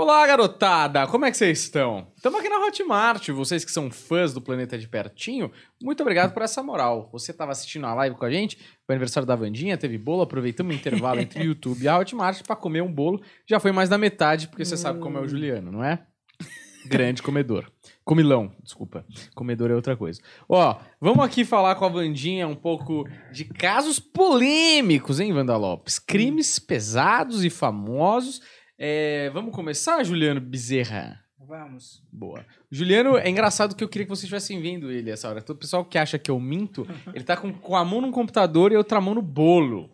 Olá, garotada! Como é que vocês estão? Estamos aqui na Hotmart. Vocês que são fãs do Planeta de Pertinho, muito obrigado por essa moral. Você estava assistindo a live com a gente, foi aniversário da Vandinha, teve bolo, aproveitamos o intervalo entre o YouTube e a Hotmart para comer um bolo. Já foi mais da metade, porque você sabe como é o Juliano, não é? Grande comedor. Comilão, desculpa. Comedor é outra coisa. Ó, vamos aqui falar com a Vandinha um pouco de casos polêmicos, hein, Wanda Lopes? Crimes pesados e famosos é, vamos começar, Juliano Bezerra? Vamos. Boa. Juliano, é engraçado que eu queria que vocês estivessem vendo ele essa hora. Todo pessoal que acha que eu minto, ele tá com, com a mão no computador e outra mão no bolo.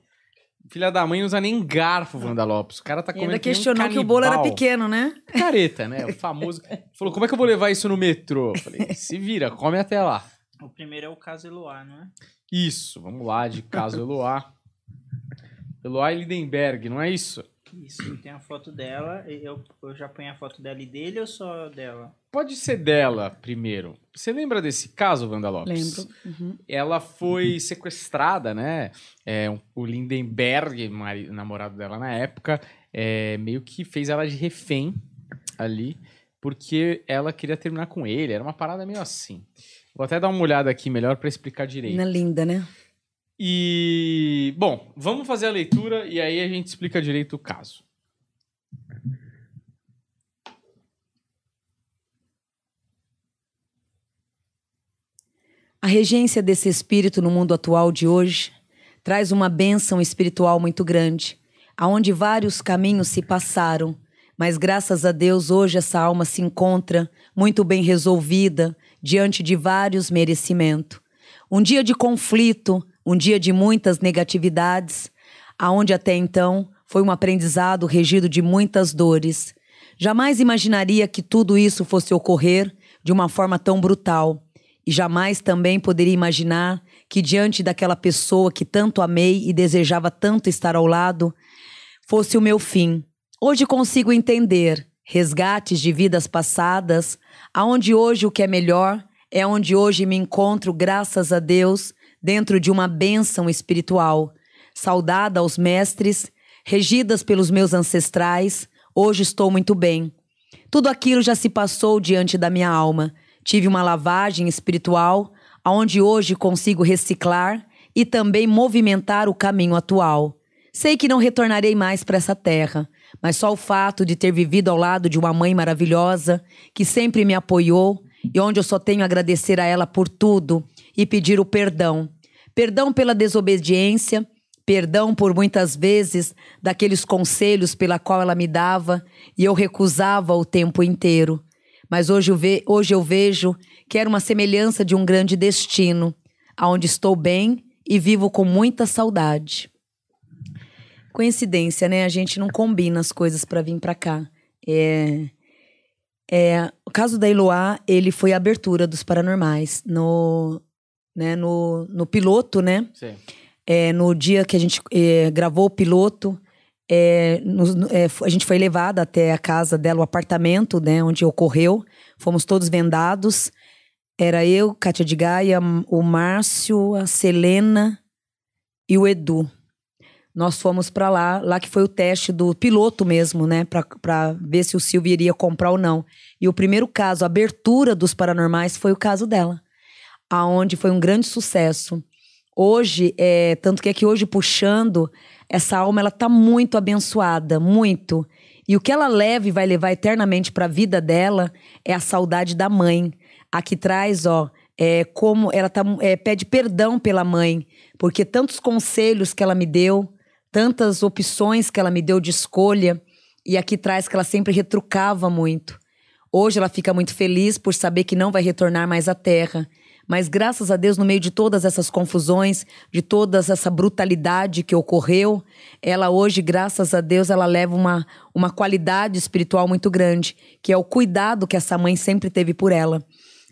Filha da mãe não usa nem garfo, Wanda Lopes. O cara tá comendo. E ainda questionou um que o bolo era pequeno, né? Careta, né? O famoso. Falou, como é que eu vou levar isso no metrô? Eu falei, se vira, come até lá. O primeiro é o caso Eloá, não é? Isso, vamos lá, de caso Eloá. Eloá Lindenberg, não é isso? Isso, tem a foto dela. Eu, eu já ponho a foto dela e dele ou só dela? Pode ser dela primeiro. Você lembra desse caso, Wanda Lopes? Lembro. Uhum. Ela foi sequestrada, né? É, o Lindenberg, namorado dela na época, é, meio que fez ela de refém ali, porque ela queria terminar com ele. Era uma parada meio assim. Vou até dar uma olhada aqui melhor para explicar direito. Na linda, né? E, bom, vamos fazer a leitura e aí a gente explica direito o caso. A regência desse espírito no mundo atual de hoje traz uma bênção espiritual muito grande, aonde vários caminhos se passaram, mas graças a Deus hoje essa alma se encontra muito bem resolvida diante de vários merecimentos. Um dia de conflito, um dia de muitas negatividades, aonde até então foi um aprendizado regido de muitas dores. Jamais imaginaria que tudo isso fosse ocorrer de uma forma tão brutal. E jamais também poderia imaginar que, diante daquela pessoa que tanto amei e desejava tanto estar ao lado, fosse o meu fim. Hoje consigo entender resgates de vidas passadas, aonde hoje o que é melhor é onde hoje me encontro, graças a Deus, dentro de uma bênção espiritual, saudada aos mestres, regidas pelos meus ancestrais, hoje estou muito bem. Tudo aquilo já se passou diante da minha alma. Tive uma lavagem espiritual, aonde hoje consigo reciclar e também movimentar o caminho atual. Sei que não retornarei mais para essa terra, mas só o fato de ter vivido ao lado de uma mãe maravilhosa, que sempre me apoiou e onde eu só tenho a agradecer a ela por tudo e pedir o perdão. Perdão pela desobediência, perdão por muitas vezes daqueles conselhos pela qual ela me dava e eu recusava o tempo inteiro. Mas hoje eu, ve hoje eu vejo que era uma semelhança de um grande destino, aonde estou bem e vivo com muita saudade. Coincidência, né? A gente não combina as coisas para vir para cá. É, é, o caso da Eloá, ele foi a abertura dos paranormais no, né, no, no piloto, né? Sim. É, no dia que a gente é, gravou o piloto, é, é, a gente foi levada até a casa dela, o apartamento, né, onde ocorreu. Fomos todos vendados. Era eu, Kátia de Gaia, o Márcio, a Selena e o Edu. Nós fomos para lá, lá que foi o teste do piloto mesmo, né, para ver se o Silvio iria comprar ou não. E o primeiro caso, a abertura dos paranormais, foi o caso dela aonde foi um grande sucesso. Hoje, é, tanto que aqui hoje puxando, essa alma ela tá muito abençoada, muito. E o que ela leva e vai levar eternamente para a vida dela é a saudade da mãe. Aqui traz, ó, é como ela tá, é, pede perdão pela mãe, porque tantos conselhos que ela me deu, tantas opções que ela me deu de escolha, e aqui traz que ela sempre retrucava muito. Hoje ela fica muito feliz por saber que não vai retornar mais à Terra mas graças a Deus, no meio de todas essas confusões, de toda essa brutalidade que ocorreu, ela hoje, graças a Deus, ela leva uma, uma qualidade espiritual muito grande, que é o cuidado que essa mãe sempre teve por ela.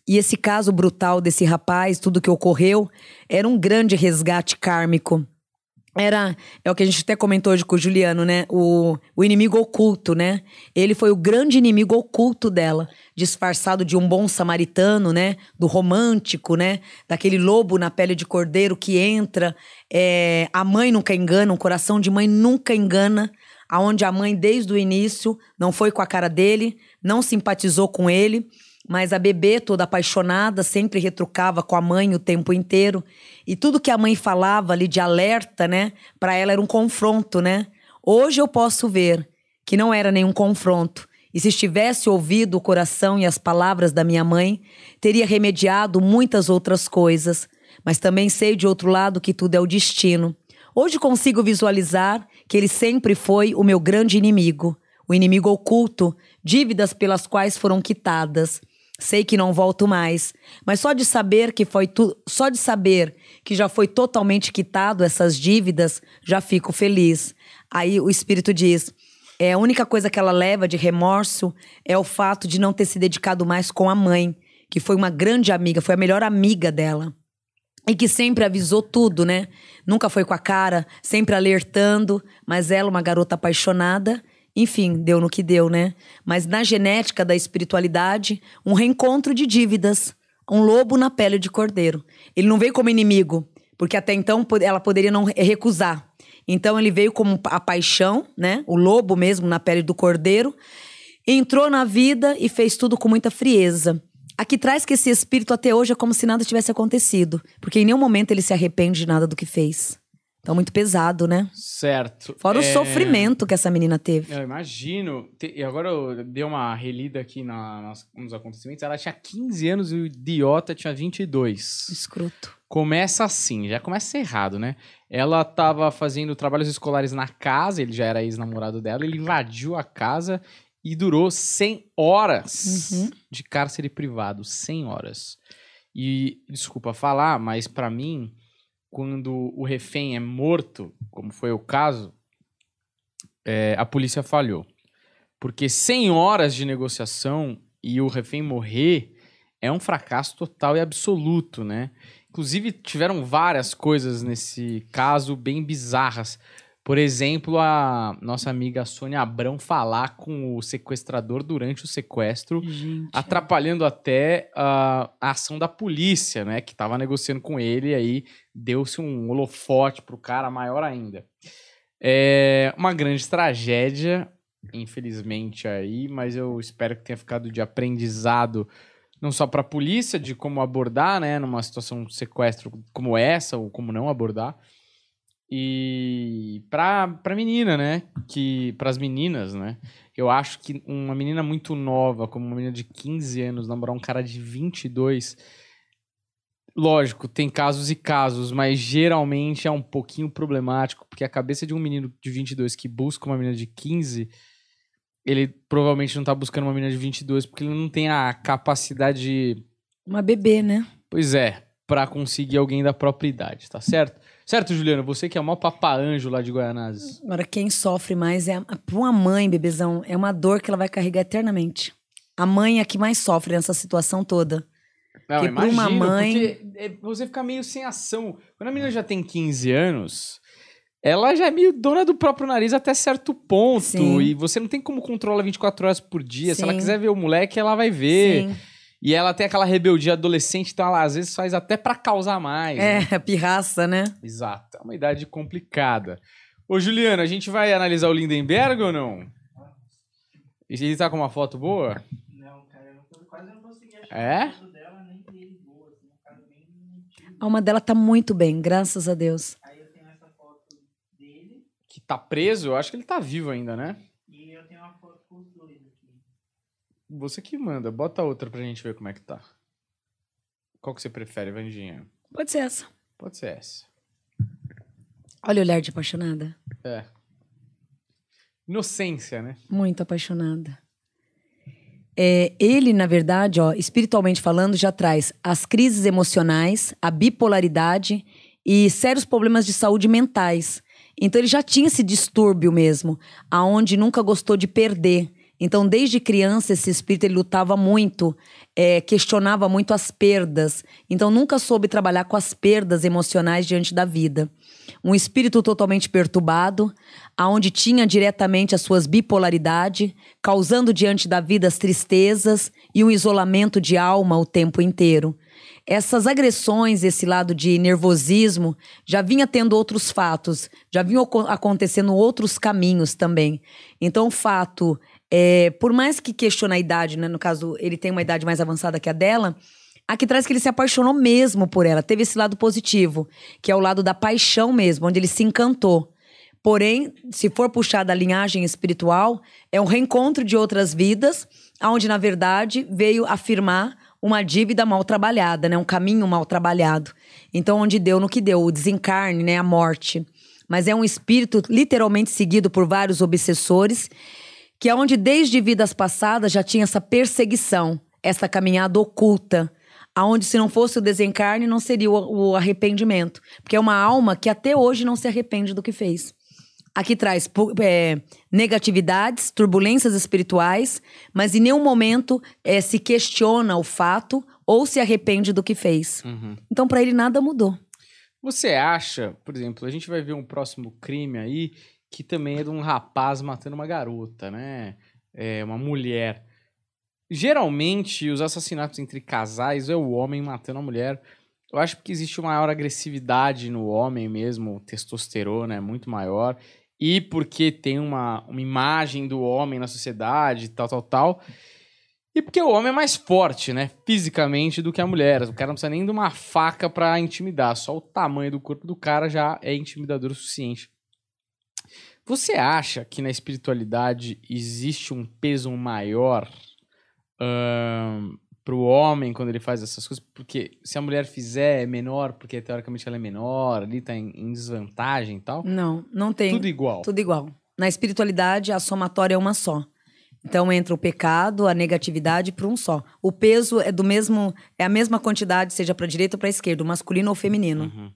E esse caso brutal desse rapaz, tudo que ocorreu, era um grande resgate kármico. Era, é o que a gente até comentou hoje com o Juliano, né? O, o inimigo oculto, né? Ele foi o grande inimigo oculto dela, disfarçado de um bom samaritano, né? Do romântico, né? Daquele lobo na pele de cordeiro que entra. É, a mãe nunca engana, um coração de mãe nunca engana. Aonde a mãe, desde o início, não foi com a cara dele, não simpatizou com ele mas a bebê, toda apaixonada, sempre retrucava com a mãe o tempo inteiro. E tudo que a mãe falava ali de alerta, né, para ela era um confronto, né? Hoje eu posso ver que não era nenhum confronto. E se estivesse ouvido o coração e as palavras da minha mãe, teria remediado muitas outras coisas. Mas também sei de outro lado que tudo é o destino. Hoje consigo visualizar que ele sempre foi o meu grande inimigo, o inimigo oculto, dívidas pelas quais foram quitadas. Sei que não volto mais, mas só de saber que foi só de saber que já foi totalmente quitado essas dívidas, já fico feliz. Aí o espírito diz: é a única coisa que ela leva de remorso é o fato de não ter se dedicado mais com a mãe, que foi uma grande amiga, foi a melhor amiga dela. E que sempre avisou tudo, né? Nunca foi com a cara, sempre alertando, mas ela, uma garota apaixonada, enfim, deu no que deu, né? Mas na genética da espiritualidade, um reencontro de dívidas. Um lobo na pele de cordeiro. Ele não veio como inimigo, porque até então ela poderia não recusar. Então ele veio como a paixão, né? O lobo mesmo na pele do cordeiro. Entrou na vida e fez tudo com muita frieza. Aqui traz que esse espírito até hoje é como se nada tivesse acontecido, porque em nenhum momento ele se arrepende de nada do que fez. Então, muito pesado, né? Certo. Fora o É, sofrimento que essa menina teve. Eu imagino. E agora eu dei uma relida aqui na, nas, nos acontecimentos. Ela tinha 15 anos e o idiota tinha 22. Escroto. Começa assim, já começa errado, né? Ela tava fazendo trabalhos escolares na casa, ele já era ex-namorado dela, ele invadiu a casa e durou 100 horas Uhum. de cárcere privado. 100 horas. E, desculpa falar, mas pra mim, quando o refém é morto, como foi o caso, é, a polícia falhou. Porque 100 horas de negociação e o refém morrer é um fracasso total e absoluto, né? Inclusive, tiveram várias coisas nesse caso bem bizarras. Por exemplo, a nossa amiga Sônia Abrão falar com o sequestrador durante o sequestro, Gente. atrapalhando até ah, a ação da polícia, né? Que tava negociando com ele, e aí deu-se um holofote pro cara maior ainda. É uma grande tragédia, infelizmente aí, mas eu espero que tenha ficado de aprendizado não só para a polícia de como abordar, né, numa situação de sequestro como essa ou como não abordar. E pra, pra menina, né? Que pras meninas, né? Eu acho que uma menina muito nova, como uma menina de 15 anos, namorar um cara de 22, lógico, tem casos e casos, mas geralmente é um pouquinho problemático, porque a cabeça de um menino de 22 que busca uma menina de 15, ele provavelmente não tá buscando uma menina de 22 porque ele não tem a capacidade, Uma bebê, né? pois é, pra conseguir alguém da própria idade, tá certo? Certo, Juliano? Você que é o maior papaanjo lá de Guianazes. Agora, quem sofre mais é. a- Pra uma mãe, bebezão, é uma dor que ela vai carregar eternamente. A mãe é a que mais sofre nessa situação toda. Não, Porque pra uma mãe- porque é, você fica meio sem ação. Quando a menina já tem 15 anos, ela já é meio dona do próprio nariz até certo ponto. Sim. E você não tem como controlar 24 horas por dia. Se ela Sim. quiser ver o moleque, ela vai ver. Sim. E ela tem aquela rebeldia adolescente, então ela às vezes faz até pra causar mais. né? É, a pirraça, né? Exato. É uma idade complicada. Ô, Juliano, a gente vai analisar o Lindenberg ou não? E ele tá com uma foto boa? Não, cara, eu não- quase não consegui achar É? a foto dela, nem dele boa, assim, cara bem antigo. A alma dela tá muito bem, graças a Deus. Aí eu tenho essa foto dele Que tá preso? Eu acho que ele tá vivo ainda, né? e eu tenho uma foto com os dois aqui. Você que manda. Bota outra pra gente ver como é que tá. Qual que você prefere, Vandinha? Pode ser essa. Pode ser essa. Olha o olhar de apaixonada. É. Inocência, né? Muito apaixonada. É, ele, na verdade, ó, espiritualmente falando, já traz as crises emocionais, a bipolaridade e sérios problemas de saúde mentais. Então ele já tinha esse distúrbio mesmo, aonde nunca gostou de perder. Então, desde criança, esse espírito ele lutava muito, é, questionava muito as perdas. Então, nunca soube trabalhar com as perdas emocionais diante da vida. Um espírito totalmente perturbado, aonde tinha diretamente as suas bipolaridade, causando diante da vida as tristezas e um isolamento de alma o tempo inteiro. Essas agressões, esse lado de nervosismo, já vinha tendo outros fatos, já vinham acontecendo outros caminhos também. Então, o fato, é, por mais que questione a idade, né, no caso, ele tem uma idade mais avançada que a dela, aqui traz que ele se apaixonou mesmo por ela. Teve esse lado positivo, que é o lado da paixão mesmo, onde ele se encantou. Porém, se for puxar da linhagem espiritual, é um reencontro de outras vidas, onde, na verdade, veio afirmar uma dívida mal trabalhada, né? Um caminho mal trabalhado. Então, onde deu no que deu, o desencarne, né? A morte. Mas é um espírito literalmente seguido por vários obsessores, que é onde desde vidas passadas já tinha essa perseguição, essa caminhada oculta, aonde se não fosse o desencarne não seria o, arrependimento, porque é uma alma que até hoje não se arrepende do que fez. Aqui traz é, negatividades, turbulências espirituais, mas em nenhum momento é, se questiona o fato ou se arrepende do que fez. Uhum. Então, para ele, nada mudou. Você acha, por exemplo, a gente vai ver um próximo crime aí que também é de um rapaz matando uma garota, né? É uma mulher. Geralmente, os assassinatos entre casais é o homem matando a mulher. Eu acho que existe uma maior agressividade no homem mesmo, testosterona é muito maior e porque tem uma, uma imagem do homem na sociedade, tal, tal, tal. E porque o homem é mais forte, né, fisicamente, do que a mulher. O cara não precisa nem de uma faca para intimidar, só o tamanho do corpo do cara já é intimidador o suficiente. Você acha que na espiritualidade existe um peso maior pro homem quando ele faz essas coisas, porque se a mulher fizer é menor, porque teoricamente ela é menor, ali tá em, em, desvantagem e tal? Não, não tem. Tudo igual. Tudo igual. Na espiritualidade, a somatória é uma só. Então entra o pecado, a negatividade para um só. O peso é do mesmo, é a mesma quantidade, seja para direita ou para esquerda, masculino ou feminino. Uhum.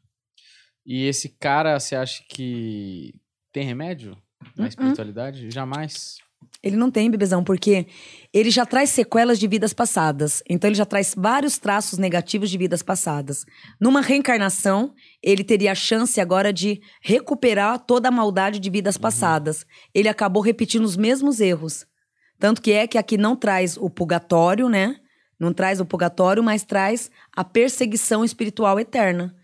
E esse cara, você acha que tem remédio na uh -uh. espiritualidade? Jamais. Ele não tem, bebezão, porque ele já traz sequelas de vidas passadas. Então, ele já traz vários traços negativos de vidas passadas. Numa reencarnação, ele teria a chance agora de recuperar toda a maldade de vidas uhum. passadas. Ele acabou repetindo os mesmos erros. Tanto que é que aqui não traz o purgatório, né? Não traz o purgatório, mas traz a perseguição espiritual eterna.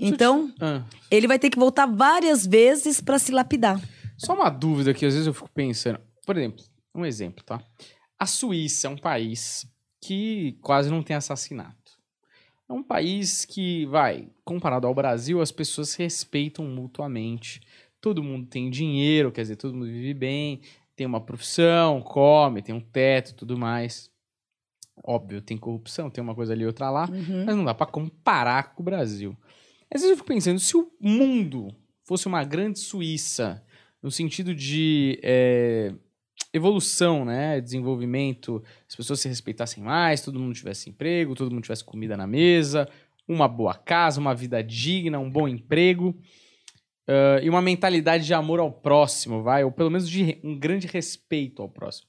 Então, ah. ele vai ter que voltar várias vezes para se lapidar. Só uma dúvida que às vezes eu fico pensando. Por exemplo, um exemplo, tá? A Suíça é um país que quase não tem assassinato. É um país que, vai, comparado ao Brasil, as pessoas se respeitam mutuamente. Todo mundo tem dinheiro, quer dizer, todo mundo vive bem, tem uma profissão, come, tem um teto tudo mais. Óbvio, tem corrupção, tem uma coisa ali, outra lá, uhum. mas não dá para comparar com o Brasil. Às vezes eu fico pensando, se o mundo fosse uma grande Suíça, no sentido de é, evolução, né? Desenvolvimento, as pessoas se respeitassem mais, todo mundo tivesse emprego, todo mundo tivesse comida na mesa, uma boa casa, uma vida digna, um bom emprego. Uh, e uma mentalidade de amor ao próximo, vai? Ou pelo menos de um grande respeito ao próximo.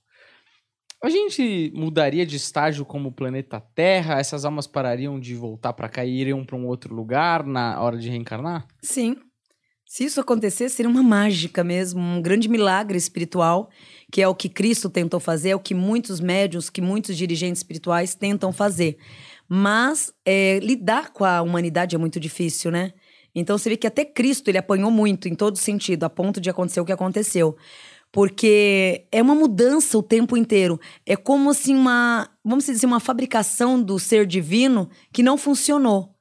A gente mudaria de estágio como planeta Terra? Essas almas parariam de voltar para cá e iriam para um outro lugar na hora de reencarnar? Sim. Se isso acontecer, seria uma mágica mesmo, um grande milagre espiritual, que é o que Cristo tentou fazer, é o que muitos médios, que muitos dirigentes espirituais tentam fazer. Mas é, lidar com a humanidade é muito difícil, né? Então você vê que até Cristo ele apanhou muito em todo sentido, a ponto de acontecer o que aconteceu. Porque é uma mudança o tempo inteiro. É como assim uma, vamos dizer, uma fabricação do ser divino que não funcionou.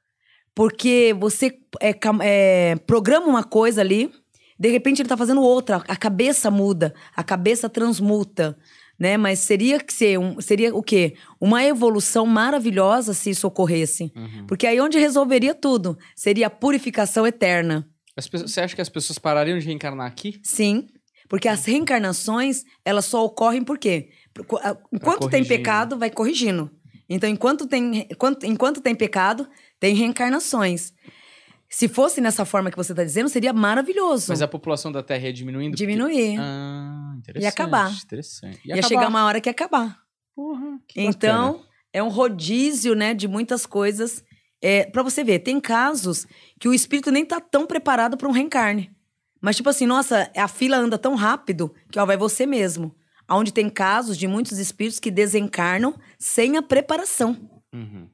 Porque você é, é, programa uma coisa ali, de repente ele tá fazendo outra, a cabeça muda, a cabeça transmuta, né? Mas seria que ser um, seria o quê? Uma evolução maravilhosa se isso ocorresse. Uhum. Porque aí onde resolveria tudo, seria a purificação eterna. Pessoas, você acha que as pessoas parariam de reencarnar aqui? Sim. Porque as reencarnações, elas só ocorrem por quê? Enquanto tem pecado, vai corrigindo. Então, enquanto tem, enquanto, enquanto tem pecado, tem reencarnações. Se fosse nessa forma que você está dizendo, seria maravilhoso. Mas a população da Terra ia diminuindo? Diminuir. Porque... Ah, interessante. Ia acabar. Interessante. Ia, chegar uma hora que ia acabar. Porra, que Então, bacana. é um rodízio, né, de muitas coisas. É, para você ver, tem casos que o espírito nem tá tão preparado para um reencarne. Mas, tipo assim, nossa, a fila anda tão rápido que ó, vai você mesmo. Onde tem casos de muitos espíritos que desencarnam sem a preparação. Uhum.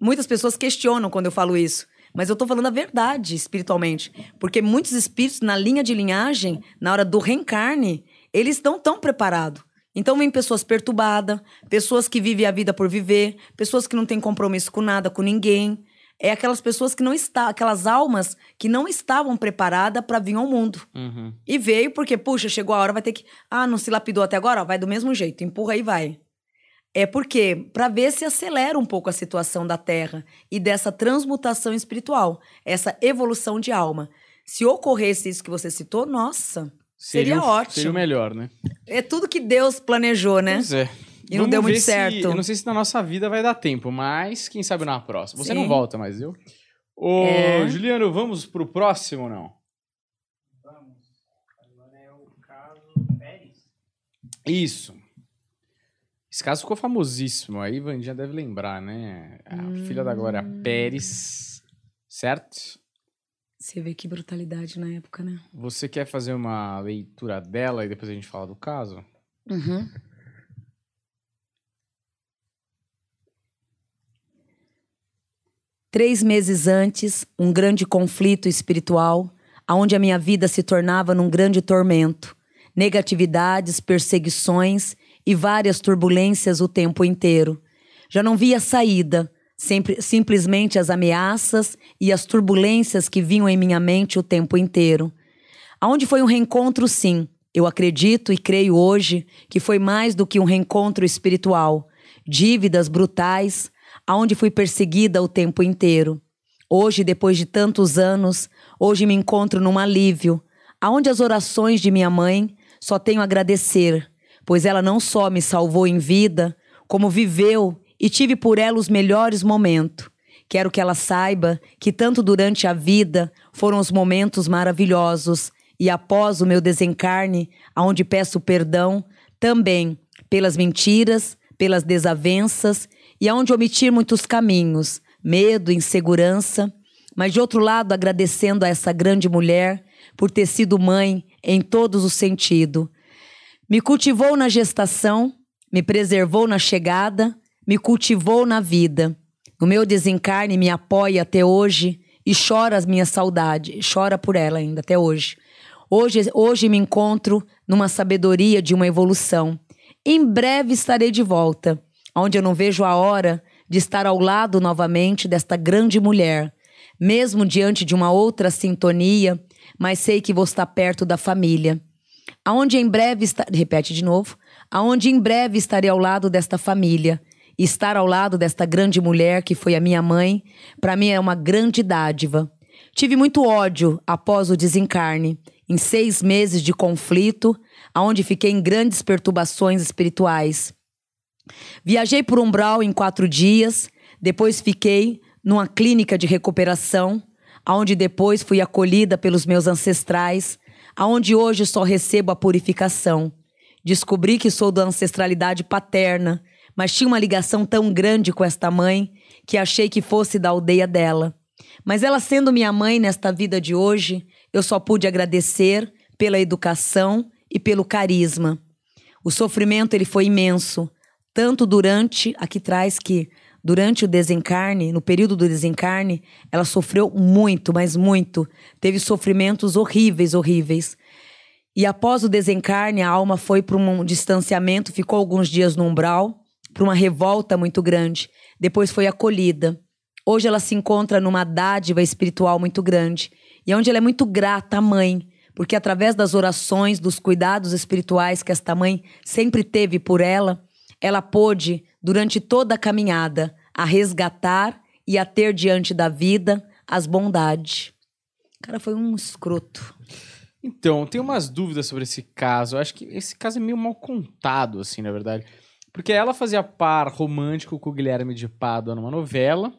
Muitas pessoas questionam quando eu falo isso. Mas eu tô falando a verdade espiritualmente. Porque muitos espíritos, na linha de linhagem, na hora do reencarne, eles estão tão preparados. Então vem pessoas perturbadas, pessoas que vivem a vida por viver, pessoas que não têm compromisso com nada, com ninguém. É aquelas pessoas que não estão, aquelas almas que não estavam preparadas para vir ao mundo. Uhum. E veio porque, puxa, chegou a hora, vai ter que. Ah, não se lapidou até agora? Ó, vai do mesmo jeito, empurra e vai. É porque, para ver se acelera um pouco a situação da Terra e dessa transmutação espiritual, essa evolução de alma. Se ocorresse isso que você citou, nossa, seria, o- ótimo. Seria o melhor, né? É tudo que Deus planejou, né? Pois é. E não deu muito ver se- certo. eu não sei se na nossa vida vai dar tempo, mas quem sabe na próxima. Você Sim. não volta mais, eu. Ô, É. Juliano, vamos pro próximo ou não? Vamos. Agora é o caso Pérez. Isso. Esse caso ficou famosíssimo. Aí Vandinha deve lembrar, né? A filha da Glória Pérez. Certo? Você vê que brutalidade na época, né? Você quer fazer uma leitura dela e depois a gente fala do caso? Uhum. Três meses antes, um grande conflito espiritual, aonde a minha vida se tornava num grande tormento, negatividades, perseguições e várias turbulências o tempo inteiro. Já não via saída, sempre, simplesmente as ameaças e as turbulências que vinham em minha mente o tempo inteiro. Aonde foi um reencontro, sim. Eu acredito e creio hoje que foi mais do que um reencontro espiritual. Dívidas brutais, aonde fui perseguida o tempo inteiro. Hoje, depois de tantos anos, hoje me encontro num alívio, aonde as orações de minha mãe só tenho a agradecer, pois ela não só me salvou em vida, como viveu e tive por ela os melhores momentos. Quero que ela saiba que tanto durante a vida foram os momentos maravilhosos e após o meu desencarne, aonde peço perdão também pelas mentiras, pelas desavenças e aonde omitir muitos caminhos, medo, insegurança, mas de outro lado agradecendo a essa grande mulher por ter sido mãe em todos os sentidos. Me cultivou na gestação, me preservou na chegada, me cultivou na vida. No meu desencarne me apoia até hoje e chora as minhas saudades, chora por ela ainda até hoje. Hoje, hoje me encontro numa sabedoria de uma evolução. Em breve estarei de volta, onde eu não vejo a hora de estar ao lado novamente desta grande mulher, mesmo diante de uma outra sintonia, mas sei que vou estar perto da família. Aonde em breve está... repete de novo, aonde em breve estarei ao lado desta família. Estar ao lado desta grande mulher que foi a minha mãe, para mim é uma grande dádiva. Tive muito ódio após o desencarne, em seis meses de conflito, aonde fiquei em grandes perturbações espirituais. Viajei por Umbral em quatro dias, depois fiquei numa clínica de recuperação, aonde depois fui acolhida pelos meus ancestrais, aonde hoje só recebo a purificação. Descobri que sou da ancestralidade paterna, mas tinha uma ligação tão grande com esta mãe que achei que fosse da aldeia dela. Mas ela sendo minha mãe nesta vida de hoje, eu só pude agradecer pela educação e pelo carisma. O sofrimento ele foi imenso, tanto durante, aqui traz que durante o desencarne, no período do desencarne, ela sofreu muito, mas muito. Teve sofrimentos horríveis, horríveis. E após o desencarne, a alma foi para um distanciamento, ficou alguns dias no umbral, para uma revolta muito grande. Depois foi acolhida. Hoje ela se encontra numa dádiva espiritual muito grande. E onde ela é muito grata à mãe, porque através das orações, dos cuidados espirituais que esta mãe sempre teve por ela, ela pôde, durante toda a caminhada, a resgatar e a ter diante da vida as bondades. O cara foi um escroto. Então, tem umas dúvidas sobre esse caso. Eu acho que esse caso é meio mal contado, assim, na verdade. Porque ela fazia par romântico com o Guilherme de Pádua numa novela.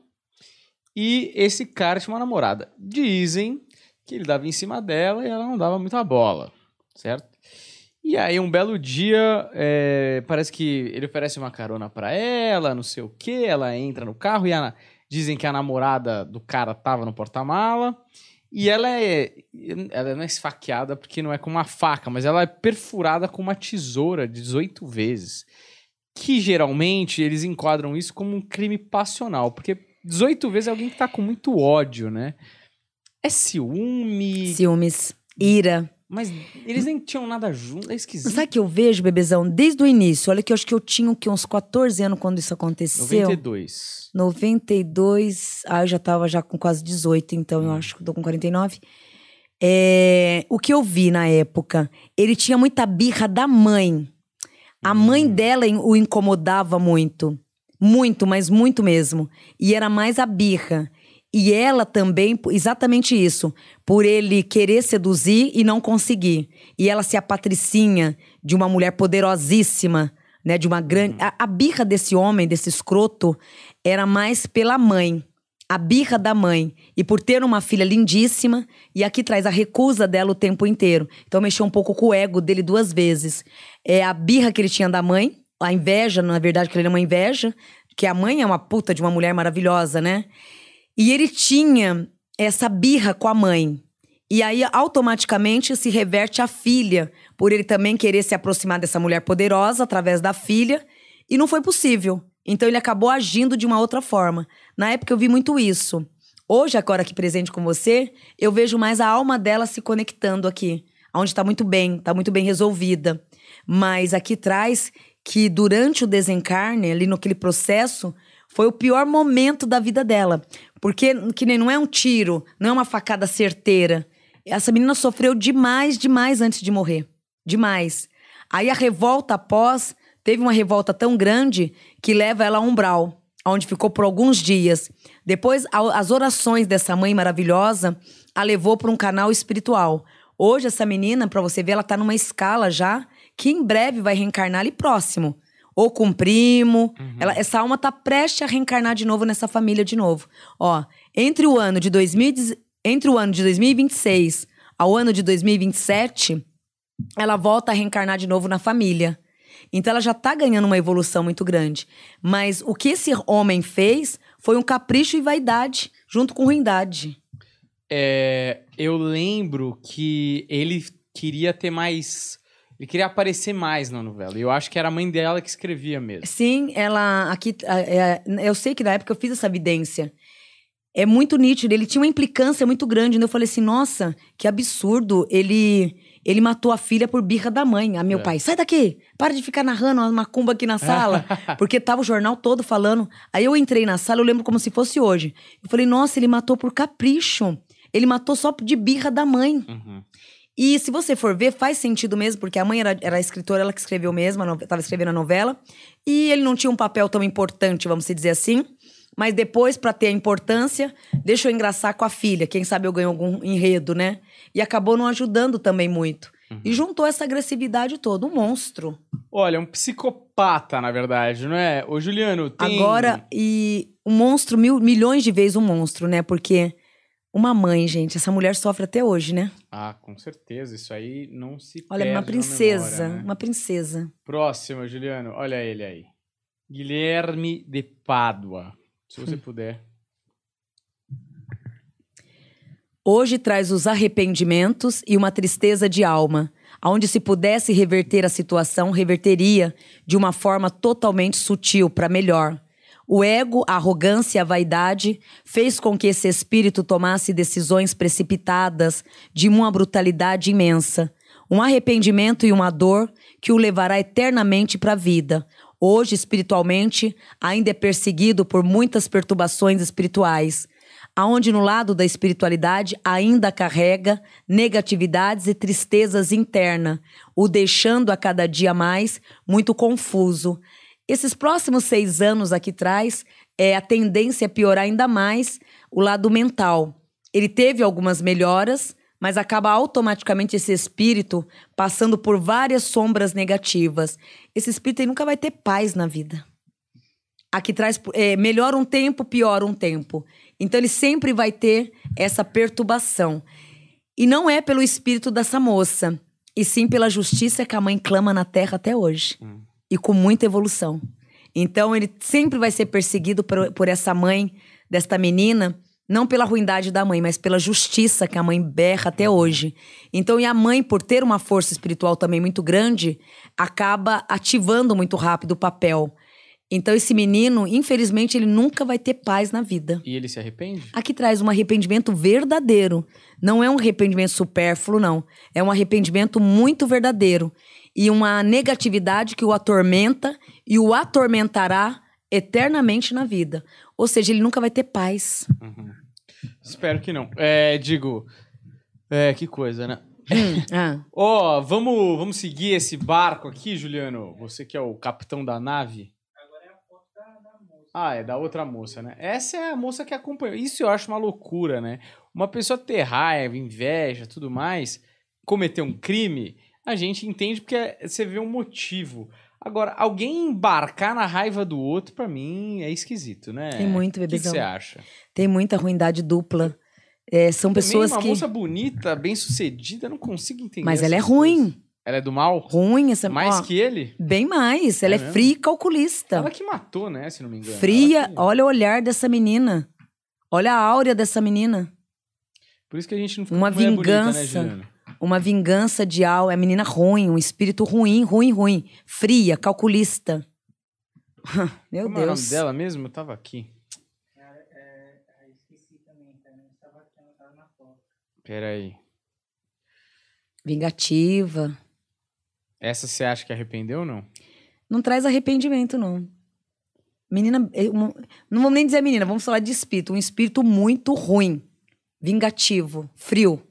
E esse cara tinha uma namorada. Dizem que ele dava em cima dela e ela não dava muita bola, certo? E aí, um belo dia, é, parece que ele oferece uma carona pra ela, não sei o quê. Ela entra no carro e a- dizem que a namorada do cara tava no porta-mala. E ela é. Ela não é esfaqueada porque não é com uma faca, mas ela é perfurada com uma tesoura 18 vezes. Que geralmente eles enquadram isso como um crime passional, porque 18 vezes é alguém que tá com muito ódio, né? É ciúme. Ciúmes, ira. Mas eles nem tinham nada junto, é esquisito. Sabe que eu vejo, bebezão, desde o início? Olha que eu acho que eu tinha o quê? uns 14 anos quando isso aconteceu. 92. 92. Ah, eu já tava já com quase 18, então eu acho que tô com 49. É, o que eu vi na época, ele tinha muita birra da mãe. A mãe dela in- o incomodava muito. Muito, mas muito mesmo. E era mais a birra. E ela também, exatamente isso. Por ele querer seduzir e não conseguir. E ela ser a patricinha de uma mulher poderosíssima, né? De uma grande. A, a birra desse homem, desse escroto, era mais pela mãe. A birra da mãe. E por ter uma filha lindíssima, e aqui traz a recusa dela o tempo inteiro. Então mexeu um pouco com o ego dele duas vezes. É a birra que ele tinha da mãe, a inveja, na verdade, que ele era uma inveja, que a mãe é uma puta de uma mulher maravilhosa, né? E ele tinha essa birra com a mãe. E aí, automaticamente, se reverte à filha, por ele também querer se aproximar dessa mulher poderosa através da filha, e não foi possível. Então, ele acabou agindo de uma outra forma. Na época, eu vi muito isso. Hoje, agora aqui presente com você, eu vejo mais a alma dela se conectando aqui, onde está muito bem, está muito bem resolvida. Mas aqui traz que durante o desencarne, ali naquele processo, foi o pior momento da vida dela. Porque que nem não é um tiro, não é uma facada certeira. Essa menina sofreu demais, demais antes de morrer. Demais. Aí a revolta após, teve uma revolta tão grande que leva ela a umbral, onde ficou por alguns dias. Depois, as orações dessa mãe maravilhosa a levou para um canal espiritual. Hoje, essa menina, para você ver, ela tá numa escala já que em breve vai reencarnar ali próximo. Ou com um primo. Ela- essa alma tá prestes a reencarnar de novo nessa família de novo. Ó, entre o ano de 2000, entre o ano de 2026 ao ano de 2027, ela volta a reencarnar de novo na família. Então ela já tá ganhando uma evolução muito grande. Mas o que esse homem fez foi um capricho e vaidade, junto com ruindade. É, eu lembro que ele queria ter mais. Ele queria aparecer mais na novela. E eu acho que era a mãe dela que escrevia mesmo. Sim, ela aqui. é, eu sei que na época eu fiz essa evidência. É muito nítido, ele tinha uma implicância muito grande. né? Eu falei assim, nossa, que absurdo. Ele ele matou a filha por birra da mãe. A meu É. pai, sai daqui, para de ficar narrando uma macumba aqui na sala. porque tava o jornal todo falando. Aí eu entrei na sala, eu lembro como se fosse hoje. Eu falei, nossa, ele matou por capricho. Ele matou só de birra da mãe. Uhum. E se você for ver, faz sentido mesmo, porque a mãe era, era a escritora, ela que escreveu mesmo, estava escrevendo a novela. E ele não tinha um papel tão importante, vamos dizer assim. Mas depois, para ter a importância, deixa eu engraçar com a filha. Quem sabe eu ganho algum enredo, né? E acabou não ajudando também muito. E juntou essa agressividade toda, um monstro. Olha, um psicopata, na verdade, não é? Ô, Juliano, tem. Agora, e um monstro, mil, milhões de vezes um monstro, né? Porque uma mãe, gente, essa mulher sofre até hoje, né? Ah, com certeza. Isso aí não se Olha, uma princesa, memória, né? uma princesa. Próxima, Juliano. Olha ele aí. Guilherme de Pádua. Se você puder. Hoje traz os arrependimentos e uma tristeza de alma. Aonde se pudesse reverter a situação, reverteria de uma forma totalmente sutil para melhor. O ego, a arrogância e a vaidade fez com que esse espírito tomasse decisões precipitadas de uma brutalidade imensa. Um arrependimento e uma dor que o levará eternamente para a vida. Hoje, espiritualmente, ainda é perseguido por muitas perturbações espirituais aonde no lado da espiritualidade ainda carrega negatividades e tristezas internas, o deixando a cada dia mais muito confuso. Esses próximos seis anos aqui traz, é, a tendência é piorar ainda mais o lado mental. Ele teve algumas melhoras, mas acaba automaticamente esse espírito passando por várias sombras negativas. Esse espírito nunca vai ter paz na vida. Aqui traz é, melhora um tempo, piora um tempo. Então ele sempre vai ter essa perturbação. E não é pelo espírito dessa moça. e sim pela justiça que a mãe clama na terra até hoje. E com muita evolução. Então ele sempre vai ser perseguido por, por essa mãe, desta menina, não pela ruindade da mãe, mas pela justiça que a mãe berra até hoje. Então, e a mãe, por ter uma força espiritual também muito grande, acaba ativando muito rápido o papel. Então, esse menino, infelizmente, ele nunca vai ter paz na vida. E ele se arrepende? Aqui traz um arrependimento verdadeiro. Não é um arrependimento supérfluo, não. É um arrependimento muito verdadeiro. E uma negatividade que o atormenta e o atormentará eternamente na vida. Ou seja, ele nunca vai ter paz. Espero que não. É, digo. É, que coisa, né? Ah, Ó, vamos, vamos seguir esse barco aqui, Juliano. Você que é o capitão da nave. Ah, é da outra moça, né? Essa é a moça que acompanhou. Isso eu acho uma loucura, né? Uma pessoa ter raiva, inveja, tudo mais, cometer um crime, a gente entende porque você vê um motivo. Agora, alguém embarcar na raiva do outro, pra mim, é esquisito, né? Tem muito, O que bebezão. você acha? tem muita ruindade dupla. É, são pessoas Também uma que. moça bonita, bem sucedida, eu não consigo entender. Mas ela é ruim. coisas. Ela é do mal? Ruim essa Mais ó, que ele? Bem mais. Ela É é, fria e calculista. Ela que matou, né? Se não me engano. Fria. Que- Olha o olhar dessa menina. Olha a áurea dessa menina. Por isso que a gente não fica Uma com mulher bonita, né, vingança. Uma vingança de alma. É menina ruim, um espírito ruim, ruim, ruim. Fria, calculista. Meu Como é o nome Deus. dela mesmo? Eu tava aqui. Ah, esqueci também, estava aqui, não estava na foto. Pera aí. Vingativa. Essa você acha que arrependeu ou não? Não traz arrependimento, não. Menina. é uma- Não vamos nem dizer menina, vamos falar de espírito. Um espírito muito ruim. Vingativo. Frio.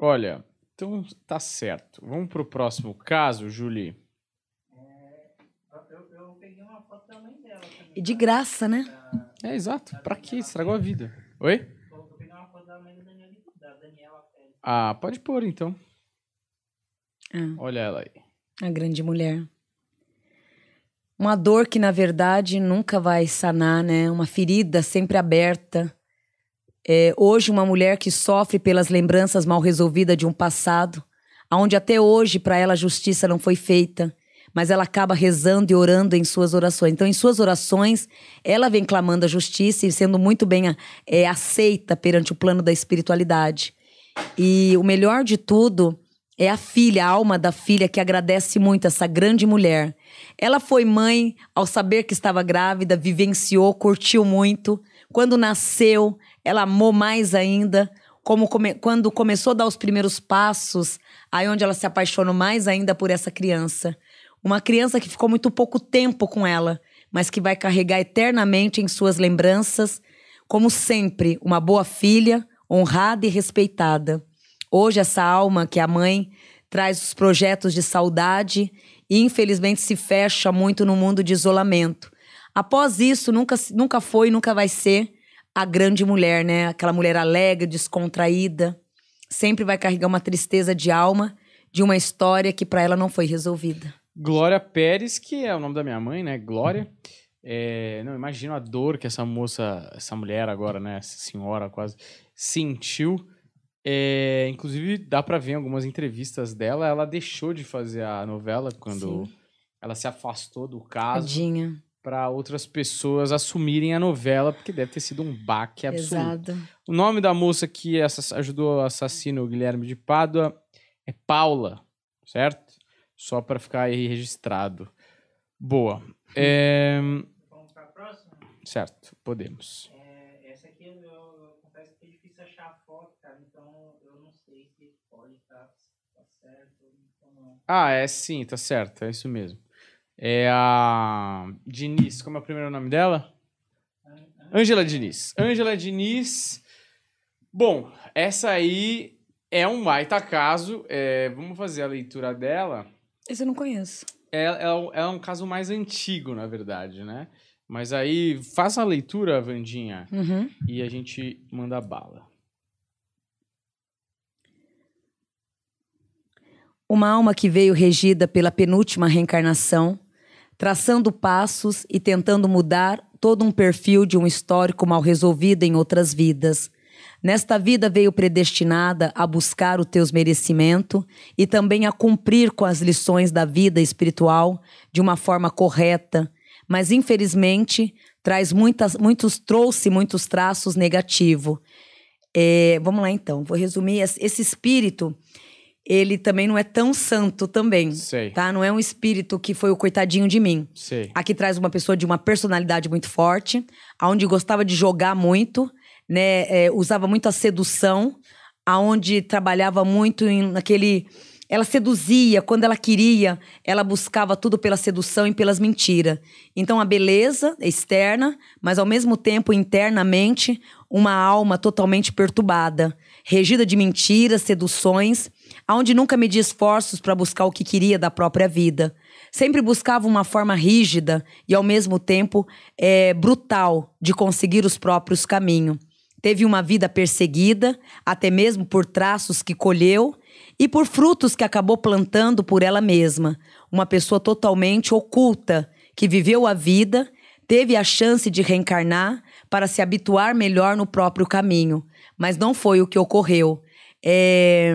Olha, então tá certo. Vamos pro próximo caso, Julie. Eu, eu peguei uma foto da mãe dela também. E de graça, né? É, exato. Pra quê? Estragou a vida. Oi? Eu peguei uma foto da mãe da Daniela, da Daniela Pérez. Ah, pode pôr então. Ah. Olha ela aí. A grande mulher. Uma dor que, na verdade, nunca vai sanar, né? Uma ferida sempre aberta. É, hoje, uma mulher que sofre pelas lembranças mal resolvidas de um passado, onde até hoje, para ela, a justiça não foi feita. Mas ela acaba rezando e orando em suas orações. Então, em suas orações, ela vem clamando a justiça e sendo muito bem é, aceita perante o plano da espiritualidade. E o melhor de tudo é a filha, a alma da filha que agradece muito essa grande mulher. Ela foi mãe ao saber que estava grávida, vivenciou, curtiu muito. Quando nasceu, ela amou mais ainda. Como come- quando começou a dar os primeiros passos, aí onde ela se apaixonou mais ainda por essa criança. Uma criança que ficou muito pouco tempo com ela, mas que vai carregar eternamente em suas lembranças, como sempre, uma boa filha, honrada e respeitada. Hoje, essa alma que é a mãe traz os projetos de saudade e, infelizmente, se fecha muito no mundo de isolamento. Após isso, nunca, nunca foi e nunca vai ser a grande mulher, né? Aquela mulher alegre, descontraída. Sempre vai carregar uma tristeza de alma de uma história que para ela não foi resolvida. Glória Pérez, que é o nome da minha mãe, né? Glória. É, não, imagino a dor que essa moça, essa mulher agora, né? Essa senhora quase, sentiu. É, inclusive, dá pra ver em algumas entrevistas dela, ela deixou de fazer a novela quando Sim. ela se afastou do caso Tadinha. Para outras pessoas assumirem a novela, porque deve ter sido um baque absoluto. Exato. O nome da moça que ajudou o assassino Guilherme de Pádua é Paula, certo? Só para ficar aí registrado. Boa. É, Vamos para a próxima? certo, podemos. É, essa aqui eu, eu, eu confesso que é difícil achar a foto, cara. Então eu não sei se pode estar tá certo ou não. Ah, é sim, tá certo, é isso mesmo. É a Diniz, como é o primeiro nome dela? Ângela Diniz. Ângela Diniz. Bom, essa aí é um baita caso. é, vamos fazer a leitura dela. Esse eu não conheço. É, é, um- é um caso mais antigo, na verdade, né? Mas aí, faça a leitura, Vandinha, Uhum. e a gente manda bala. Uma alma que veio regida pela penúltima reencarnação, traçando passos e tentando mudar todo um perfil de um histórico mal resolvido em outras vidas. Nesta vida veio predestinada a buscar o teus merecimento e também a cumprir com as lições da vida espiritual de uma forma correta, mas infelizmente traz muitas, muitos trouxe muitos traços negativos. É, vamos lá então, vou resumir. Esse espírito, ele também não é tão santo também, Sei. tá? Não é um espírito que foi o coitadinho de mim. Sei. Aqui traz uma pessoa de uma personalidade muito forte, aonde gostava de jogar muito, né? É, usava muito a sedução, aonde trabalhava muito em, naquele. Ela seduzia, quando ela queria, ela buscava tudo pela sedução e pelas mentiras. Então a beleza é externa, mas ao mesmo tempo internamente uma alma totalmente perturbada, regida de mentiras, seduções, aonde nunca media esforços para buscar o que queria da própria vida. Sempre buscava uma forma rígida e ao mesmo tempo é, brutal de conseguir os próprios caminhos. Teve uma vida perseguida, até mesmo por traços que colheu e por frutos que acabou plantando por ela mesma. Uma pessoa totalmente oculta, que viveu a vida, teve a chance de reencarnar para se habituar melhor no próprio caminho. Mas não foi o que ocorreu. É,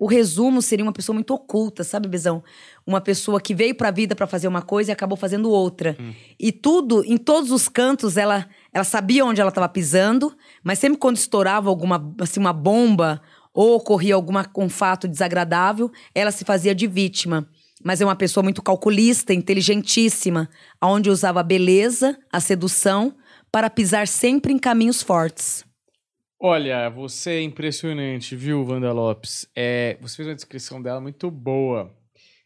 O resumo seria uma pessoa muito oculta, sabe, Bezão? Uma pessoa que veio para a vida para fazer uma coisa e acabou fazendo outra. E tudo, em todos os cantos, ela, ela sabia onde ela estava pisando, mas sempre quando estourava alguma, assim, uma bomba ou ocorria alguma, um fato desagradável, ela se fazia de vítima. Mas é uma pessoa muito calculista, inteligentíssima, aonde usava a beleza, a sedução, para pisar sempre em caminhos fortes. Olha, você é impressionante, viu, Wanda Lopes? É, você fez uma descrição dela muito boa.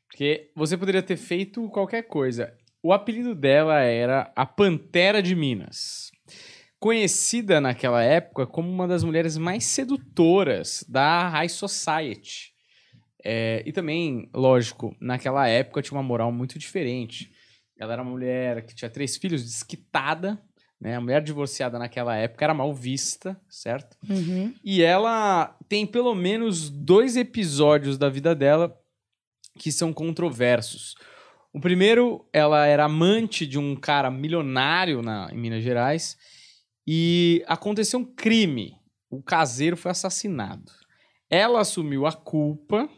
Porque você poderia ter feito qualquer coisa. O apelido dela era a Pantera de Minas. Conhecida naquela época como uma das mulheres mais sedutoras da High Society. É, e também, lógico, naquela época tinha uma moral muito diferente. Ela era uma mulher que tinha três filhos, desquitada, né? A mulher divorciada naquela época era mal vista, certo? E ela tem pelo menos dois episódios da vida dela que são controversos. O primeiro, ela era amante de um cara milionário na, em Minas Gerais e aconteceu um crime. O caseiro foi assassinado. Ela assumiu a culpa,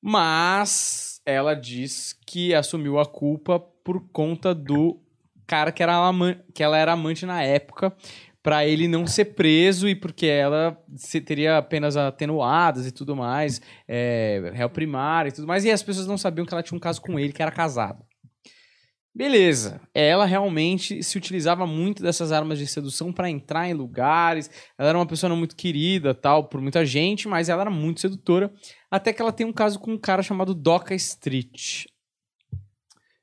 mas ela diz que assumiu a culpa por conta do cara que, era que ela era amante na época, pra ele não ser preso e porque ela teria penas atenuadas e tudo mais, é, réu primário e tudo mais, e as pessoas não sabiam que ela tinha um caso com ele, que era casado. Beleza, ela realmente se utilizava muito dessas armas de sedução pra entrar em lugares. Ela era uma pessoa não muito querida, tal, por muita gente, mas ela era muito sedutora. Até que ela tem um caso com um cara chamado Doca Street,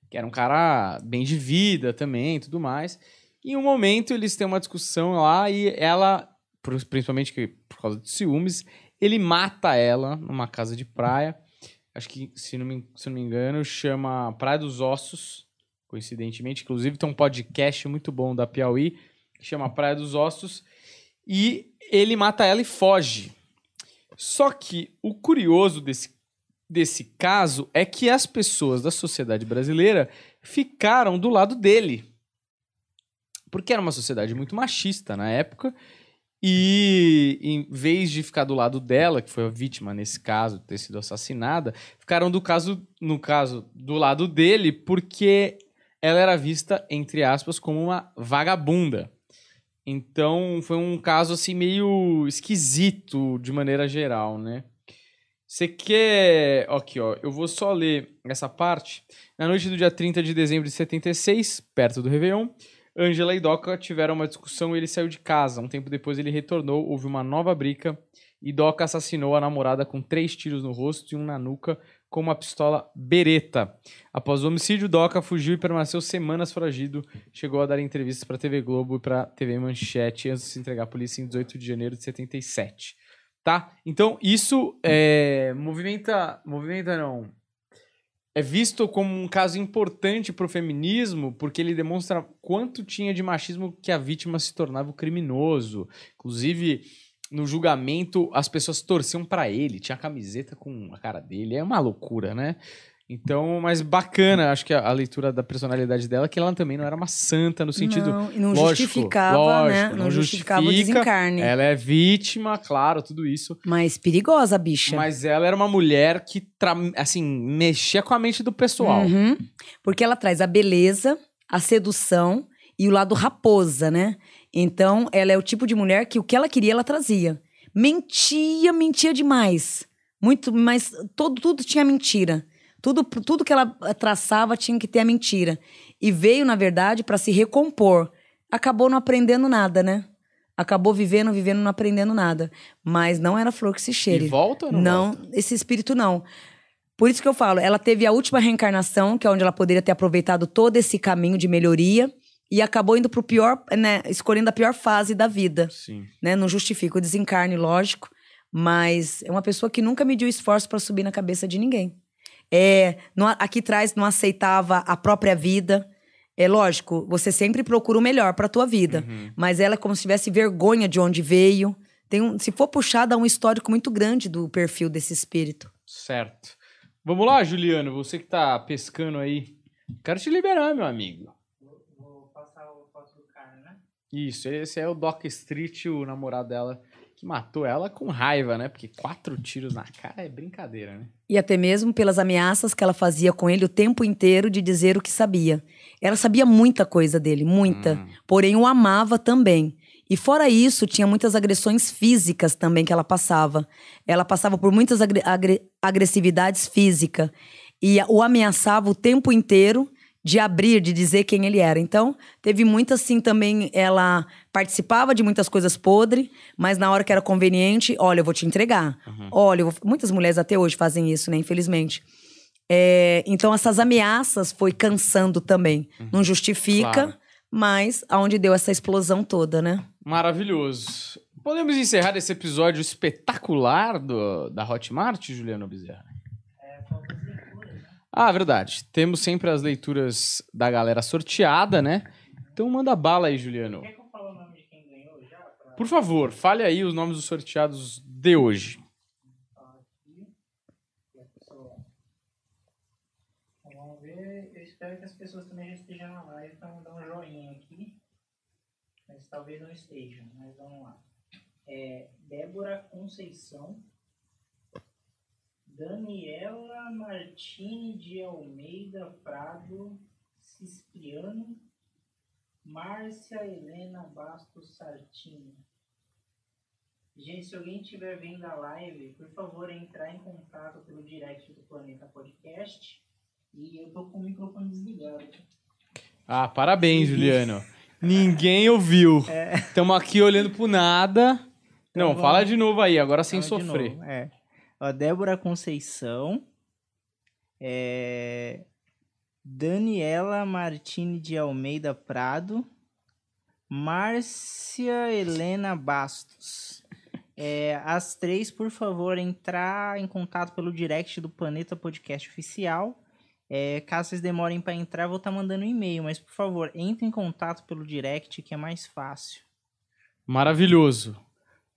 que era um cara bem de vida também, e tudo mais. E em um momento eles têm uma discussão lá e ela, principalmente por causa de ciúmes, ele mata ela numa casa de praia. Acho que, se não me, se não me engano, chama Praia dos Ossos, coincidentemente. Inclusive tem um podcast muito bom da Piauí, que chama Praia dos Ossos. E ele mata ela e foge. Só que o curioso desse, desse caso é que as pessoas da sociedade brasileira ficaram do lado dele. Porque era uma sociedade muito machista na época. E em vez de ficar do lado dela, que foi a vítima nesse caso, ter sido assassinada, ficaram do caso, no caso, do lado dele, porque ela era vista, entre aspas, como uma vagabunda. Então foi um caso assim meio esquisito de maneira geral, né? Você quer. Aqui, ó. Eu vou só ler essa parte. Na noite do dia 30 de dezembro de 76, perto do Réveillon, Angela e Doca tiveram uma discussão e ele saiu de casa. Um tempo depois ele retornou, houve uma nova briga e Doca assassinou a namorada com três tiros no rosto e um na nuca com uma pistola bereta. Após o homicídio, Doca fugiu e permaneceu semanas foragido. Chegou a dar entrevistas para TV Globo e para TV Manchete antes de se entregar à polícia em 18 de janeiro de 77. Tá? Então, isso é, movimenta. Movimenta não. É visto como um caso importante pro feminismo, porque ele demonstra quanto tinha de machismo que a vítima se tornava o criminoso. Inclusive, no julgamento, as pessoas torciam pra ele, tinha camiseta com a cara dele. É uma loucura, né? Então, mas bacana, acho que a, a leitura da personalidade dela, que ela também não era uma santa no sentido. não, não lógico, justificava, lógico, né? Não, justificava o desencarne. Ela é vítima, claro, tudo isso. Mas perigosa, a bicha. Mas ela era uma mulher que, assim, mexia com a mente do pessoal. Uhum. Porque ela traz a beleza, a sedução e o lado raposa, né? Então, ela é o tipo de mulher que o que ela queria, ela trazia. Mentia, mentia demais. Muito, mas todo, tudo tinha mentira. Tudo, tudo que ela traçava tinha que ter a mentira. E veio, na verdade, para se recompor. Acabou não aprendendo nada, né? Acabou vivendo, vivendo, não aprendendo nada. Mas não era flor que se cheire. E volta ou não, Não, volta? esse espírito não. Por isso que eu falo, ela teve a última reencarnação, que é onde ela poderia ter aproveitado todo esse caminho de melhoria e acabou indo pro pior, né, escolhendo a pior fase da vida, Sim. né? Não justifica o desencarne, lógico, mas é uma pessoa que nunca mediu esforço para subir na cabeça de ninguém. É, não aqui atrás não aceitava a própria vida. É lógico, você sempre procura o melhor para tua vida, Uhum. mas ela é como se tivesse vergonha de onde veio. Tem um, se for puxar, dá um histórico muito grande do perfil desse espírito. Certo. Vamos lá, Juliano, você que tá pescando aí. Quero te liberar, meu amigo. Vou, vou passar o foto do cara, né? Isso, esse é o Doc Street, o namorado dela, que matou ela com raiva, né? Porque quatro tiros na cara é brincadeira, né? E até mesmo pelas ameaças que ela fazia com ele o tempo inteiro de dizer o que sabia. Ela sabia muita coisa dele, muita. Hum. Porém, o amava também. E fora isso, tinha muitas agressões físicas também que ela passava. Ela passava por muitas agre- agre- agressividades físicas. E o ameaçava o tempo inteiro de abrir, de dizer quem ele era. Então, teve muitas, assim, também. Ela participava de muitas coisas podres, mas na hora que era conveniente, olha, eu vou te entregar. Olha, eu vou- muitas mulheres até hoje fazem isso, né? Infelizmente. É, então, essas ameaças foi cansando também. Não justifica, Claro. mas aonde deu essa explosão toda, né? Maravilhoso. Podemos encerrar esse episódio espetacular do, da Hotmart, Juliano Bezerra? É, falta as leituras, né? Ah, verdade. Temos sempre as leituras da galera sorteada, né? Então manda bala aí, Juliano. Quer que eu fale o nome de quem ganhou já? Pra Por favor, fale aí os nomes dos sorteados de hoje. vamos ver. Eu espero que as pessoas também já estejam na live para dar um joinha aqui. Mas talvez não estejam, mas vamos lá. É, Débora Conceição. Daniela Martini de Almeida Prado Cipriano. Márcia Helena Bastos Sartini. Gente, se alguém estiver vendo a live, por favor, entrar em contato pelo direct do Planeta Podcast. E eu tô com o microfone desligado. Ah, parabéns, Juliano. Ninguém ouviu. Estamos aqui olhando pro nada. Não, vamos- fala de novo aí, agora sem Fala sofrer. É. Ó, Débora Conceição. É, Daniela Martini de Almeida Prado. Márcia Helena Bastos. É, as três, por favor, entrar em contato pelo direct do Planeta Podcast Oficial. É, caso vocês demorem para entrar, vou estar mandando um e-mail, mas por favor, entre em contato pelo direct que é mais fácil. Maravilhoso.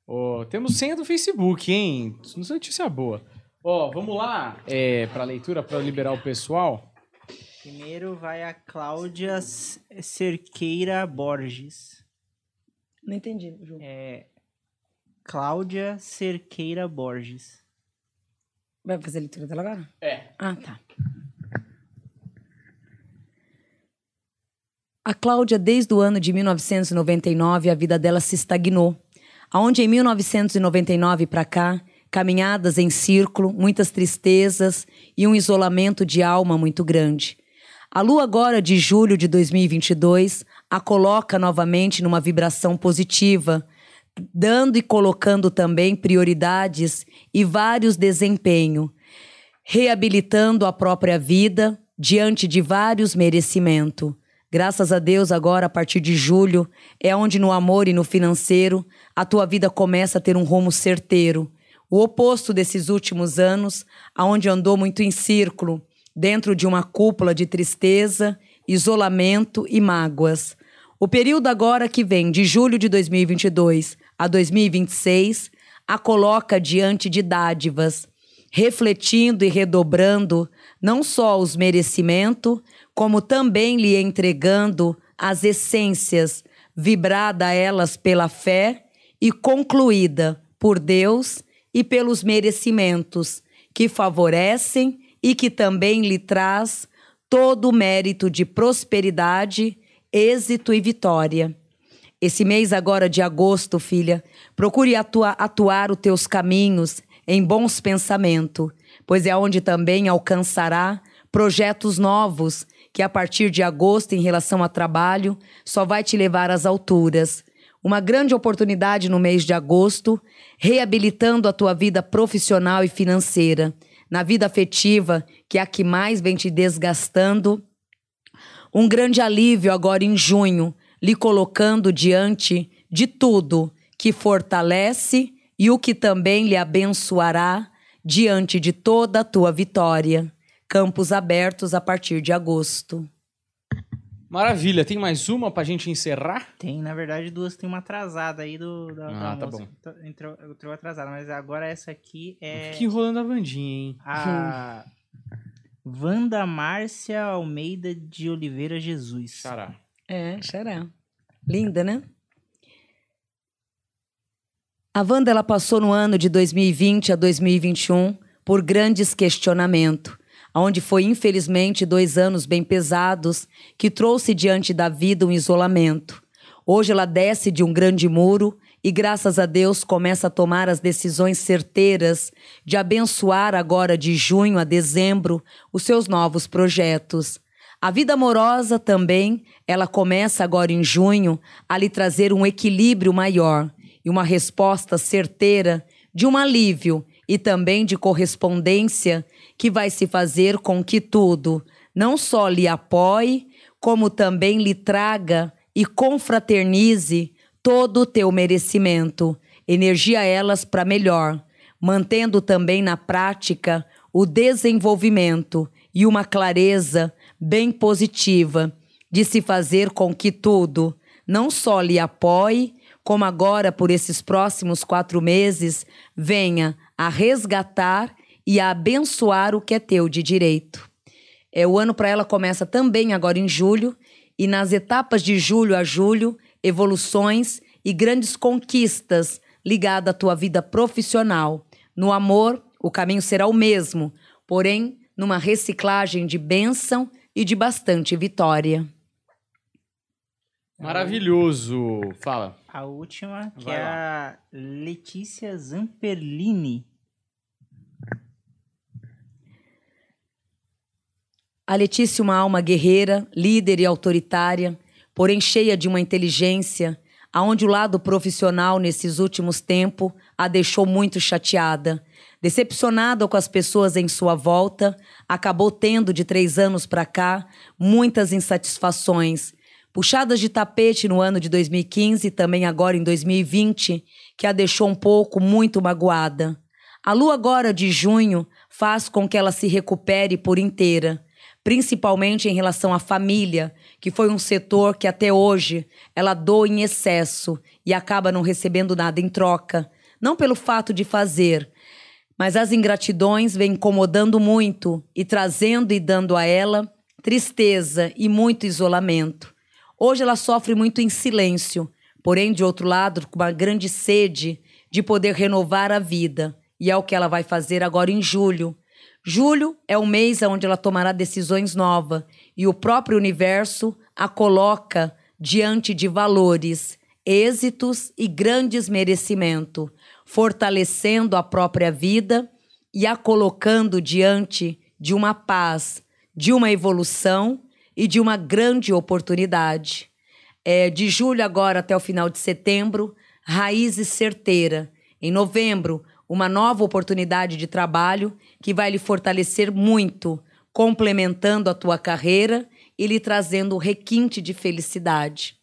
Ó, temos senha do Facebook, hein? Notícia boa. Ó, vamos lá é, para leitura, para liberar o pessoal. Primeiro vai a Cláudia Cerqueira Borges. Não entendi, Ju. É, Cláudia Cerqueira Borges. Vai fazer a leitura dela agora? É. Ah, tá. A Cláudia, desde o ano de 1999, a vida dela se estagnou. Aonde em 1999 para cá, caminhadas em círculo, muitas tristezas e um isolamento de alma muito grande. A lua agora de julho de 2022 a coloca novamente numa vibração positiva, dando e colocando também prioridades e vários desempenhos reabilitando a própria vida diante de vários merecimentos. Graças a Deus, agora, a partir de julho, é onde no amor e no financeiro a tua vida começa a ter um rumo certeiro. O oposto desses últimos anos, aonde andou muito em círculo, dentro de uma cúpula de tristeza, isolamento e mágoas. O período agora que vem, de julho de 2022 a 2026, a coloca diante de dádivas, refletindo e redobrando não só os merecimentos, como também lhe entregando as essências, vibrada elas pela fé e concluída por Deus e pelos merecimentos que favorecem e que também lhe traz todo o mérito de prosperidade, êxito e vitória. Esse mês agora de agosto, filha, procure atua, atuar os teus caminhos em bons pensamentos, pois é onde também alcançará projetos novos que a partir de agosto em relação a trabalho só vai te levar às alturas. Uma grande oportunidade no mês de agosto, reabilitando a tua vida profissional e financeira na vida afetiva, que é a que mais vem te desgastando. Um grande alívio agora em junho, lhe colocando diante de tudo que fortalece e o que também lhe abençoará diante de toda a tua vitória. Campos abertos a partir de agosto. Maravilha, tem mais uma pra gente encerrar? Tem, na verdade, duas. Tem uma atrasada aí do, da, Ah, da tá moça. Tá- Entrou, entrou atrasada, mas agora essa aqui é Fica enrolando a Vandinha, hein? a Wanda Márcia Almeida de Oliveira Jesus. Xará. É, xará. Linda, né? A Wanda ela passou no ano de 2020 a 2021 por grandes questionamentos, onde foi infelizmente dois anos bem pesados que trouxe diante da vida um isolamento. Hoje ela desce de um grande muro e graças a Deus começa a tomar as decisões certeiras de abençoar agora de junho a dezembro os seus novos projetos. A vida amorosa também, ela começa agora em junho a lhe trazer um equilíbrio maior e uma resposta certeira de um alívio e também de correspondência que vai se fazer com que tudo não só lhe apoie, como também lhe traga e confraternize todo o teu merecimento, energia elas para melhor, mantendo também na prática o desenvolvimento e uma clareza bem positiva de se fazer com que tudo não só lhe apoie, como agora por esses próximos quatro meses venha a resgatar e a abençoar o que é teu de direito. É, o ano para ela começa também agora em julho, e nas etapas de julho a julho, evoluções e grandes conquistas ligadas à tua vida profissional. No amor, o caminho será o mesmo, porém, numa reciclagem de bênção e de bastante vitória. Maravilhoso. Fala. A última, que Vai é a Letícia Zamperlini. A Letícia, uma alma guerreira, líder e autoritária, porém cheia de uma inteligência, aonde o lado profissional nesses últimos tempos a deixou muito chateada. Decepcionada com as pessoas em sua volta, acabou tendo de três anos para cá muitas insatisfações, puxadas de tapete no ano de 2015 e também agora em 2020, que a deixou um pouco muito magoada. A lua agora de junho faz com que ela se recupere por inteira, principalmente em relação à família, que foi um setor que até hoje ela doa em excesso e acaba não recebendo nada em troca, não pelo fato de fazer, mas as ingratidões vêm incomodando muito e trazendo e dando a ela tristeza e muito isolamento. Hoje ela sofre muito em silêncio, porém, de outro lado, com uma grande sede de poder renovar a vida. E é o que ela vai fazer agora em julho. Julho é o mês onde ela tomará decisões novas e o próprio universo a coloca diante de valores, êxitos e grandes merecimentos, fortalecendo a própria vida e a colocando diante de uma paz, de uma evolução e de uma grande oportunidade. É, de julho agora até o final de setembro, raízes certeira. Em novembro, uma nova oportunidade de trabalho que vai lhe fortalecer muito, complementando a tua carreira e lhe trazendo requinte de felicidade.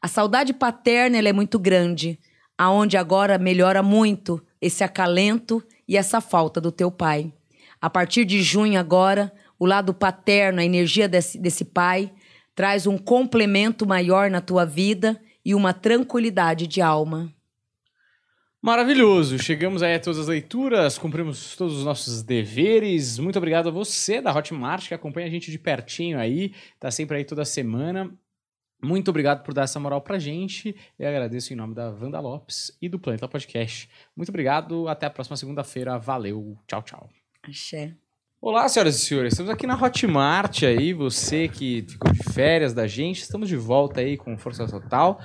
A saudade paterna é muito grande, aonde agora melhora muito esse acalento e essa falta do teu pai. A partir de junho agora, o lado paterno, a energia desse, desse pai, traz um complemento maior na tua vida e uma tranquilidade de alma. Maravilhoso! Chegamos aí a todas as leituras, cumprimos todos os nossos deveres. Muito obrigado a você da Hotmart que acompanha a gente de pertinho aí, tá sempre aí toda semana. Muito obrigado por dar essa moral pra gente. Eu agradeço em nome da Wanda Lopes e do Planeta Podcast. Muito obrigado, até a próxima segunda-feira. Valeu, tchau, tchau. Axé. Olá, senhoras e senhores. Estamos aqui na Hotmart aí, você que ficou de férias da gente. Estamos de volta aí com Força Total.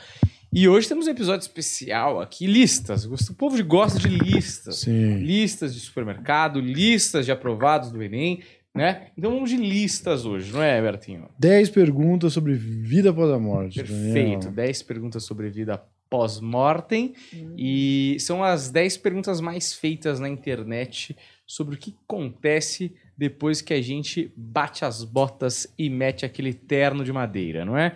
E hoje temos um episódio especial aqui, listas. O povo gosta de listas. Sim. Listas de supermercado, listas de aprovados do Enem, né? Então vamos de listas hoje, não é, Bertinho? 10 perguntas sobre vida após a morte. Perfeito. Daniel. 10 perguntas sobre vida pós-mortem. E são as 10 perguntas mais feitas na internet sobre o que acontece depois que a gente bate as botas e mete aquele terno de madeira, não é?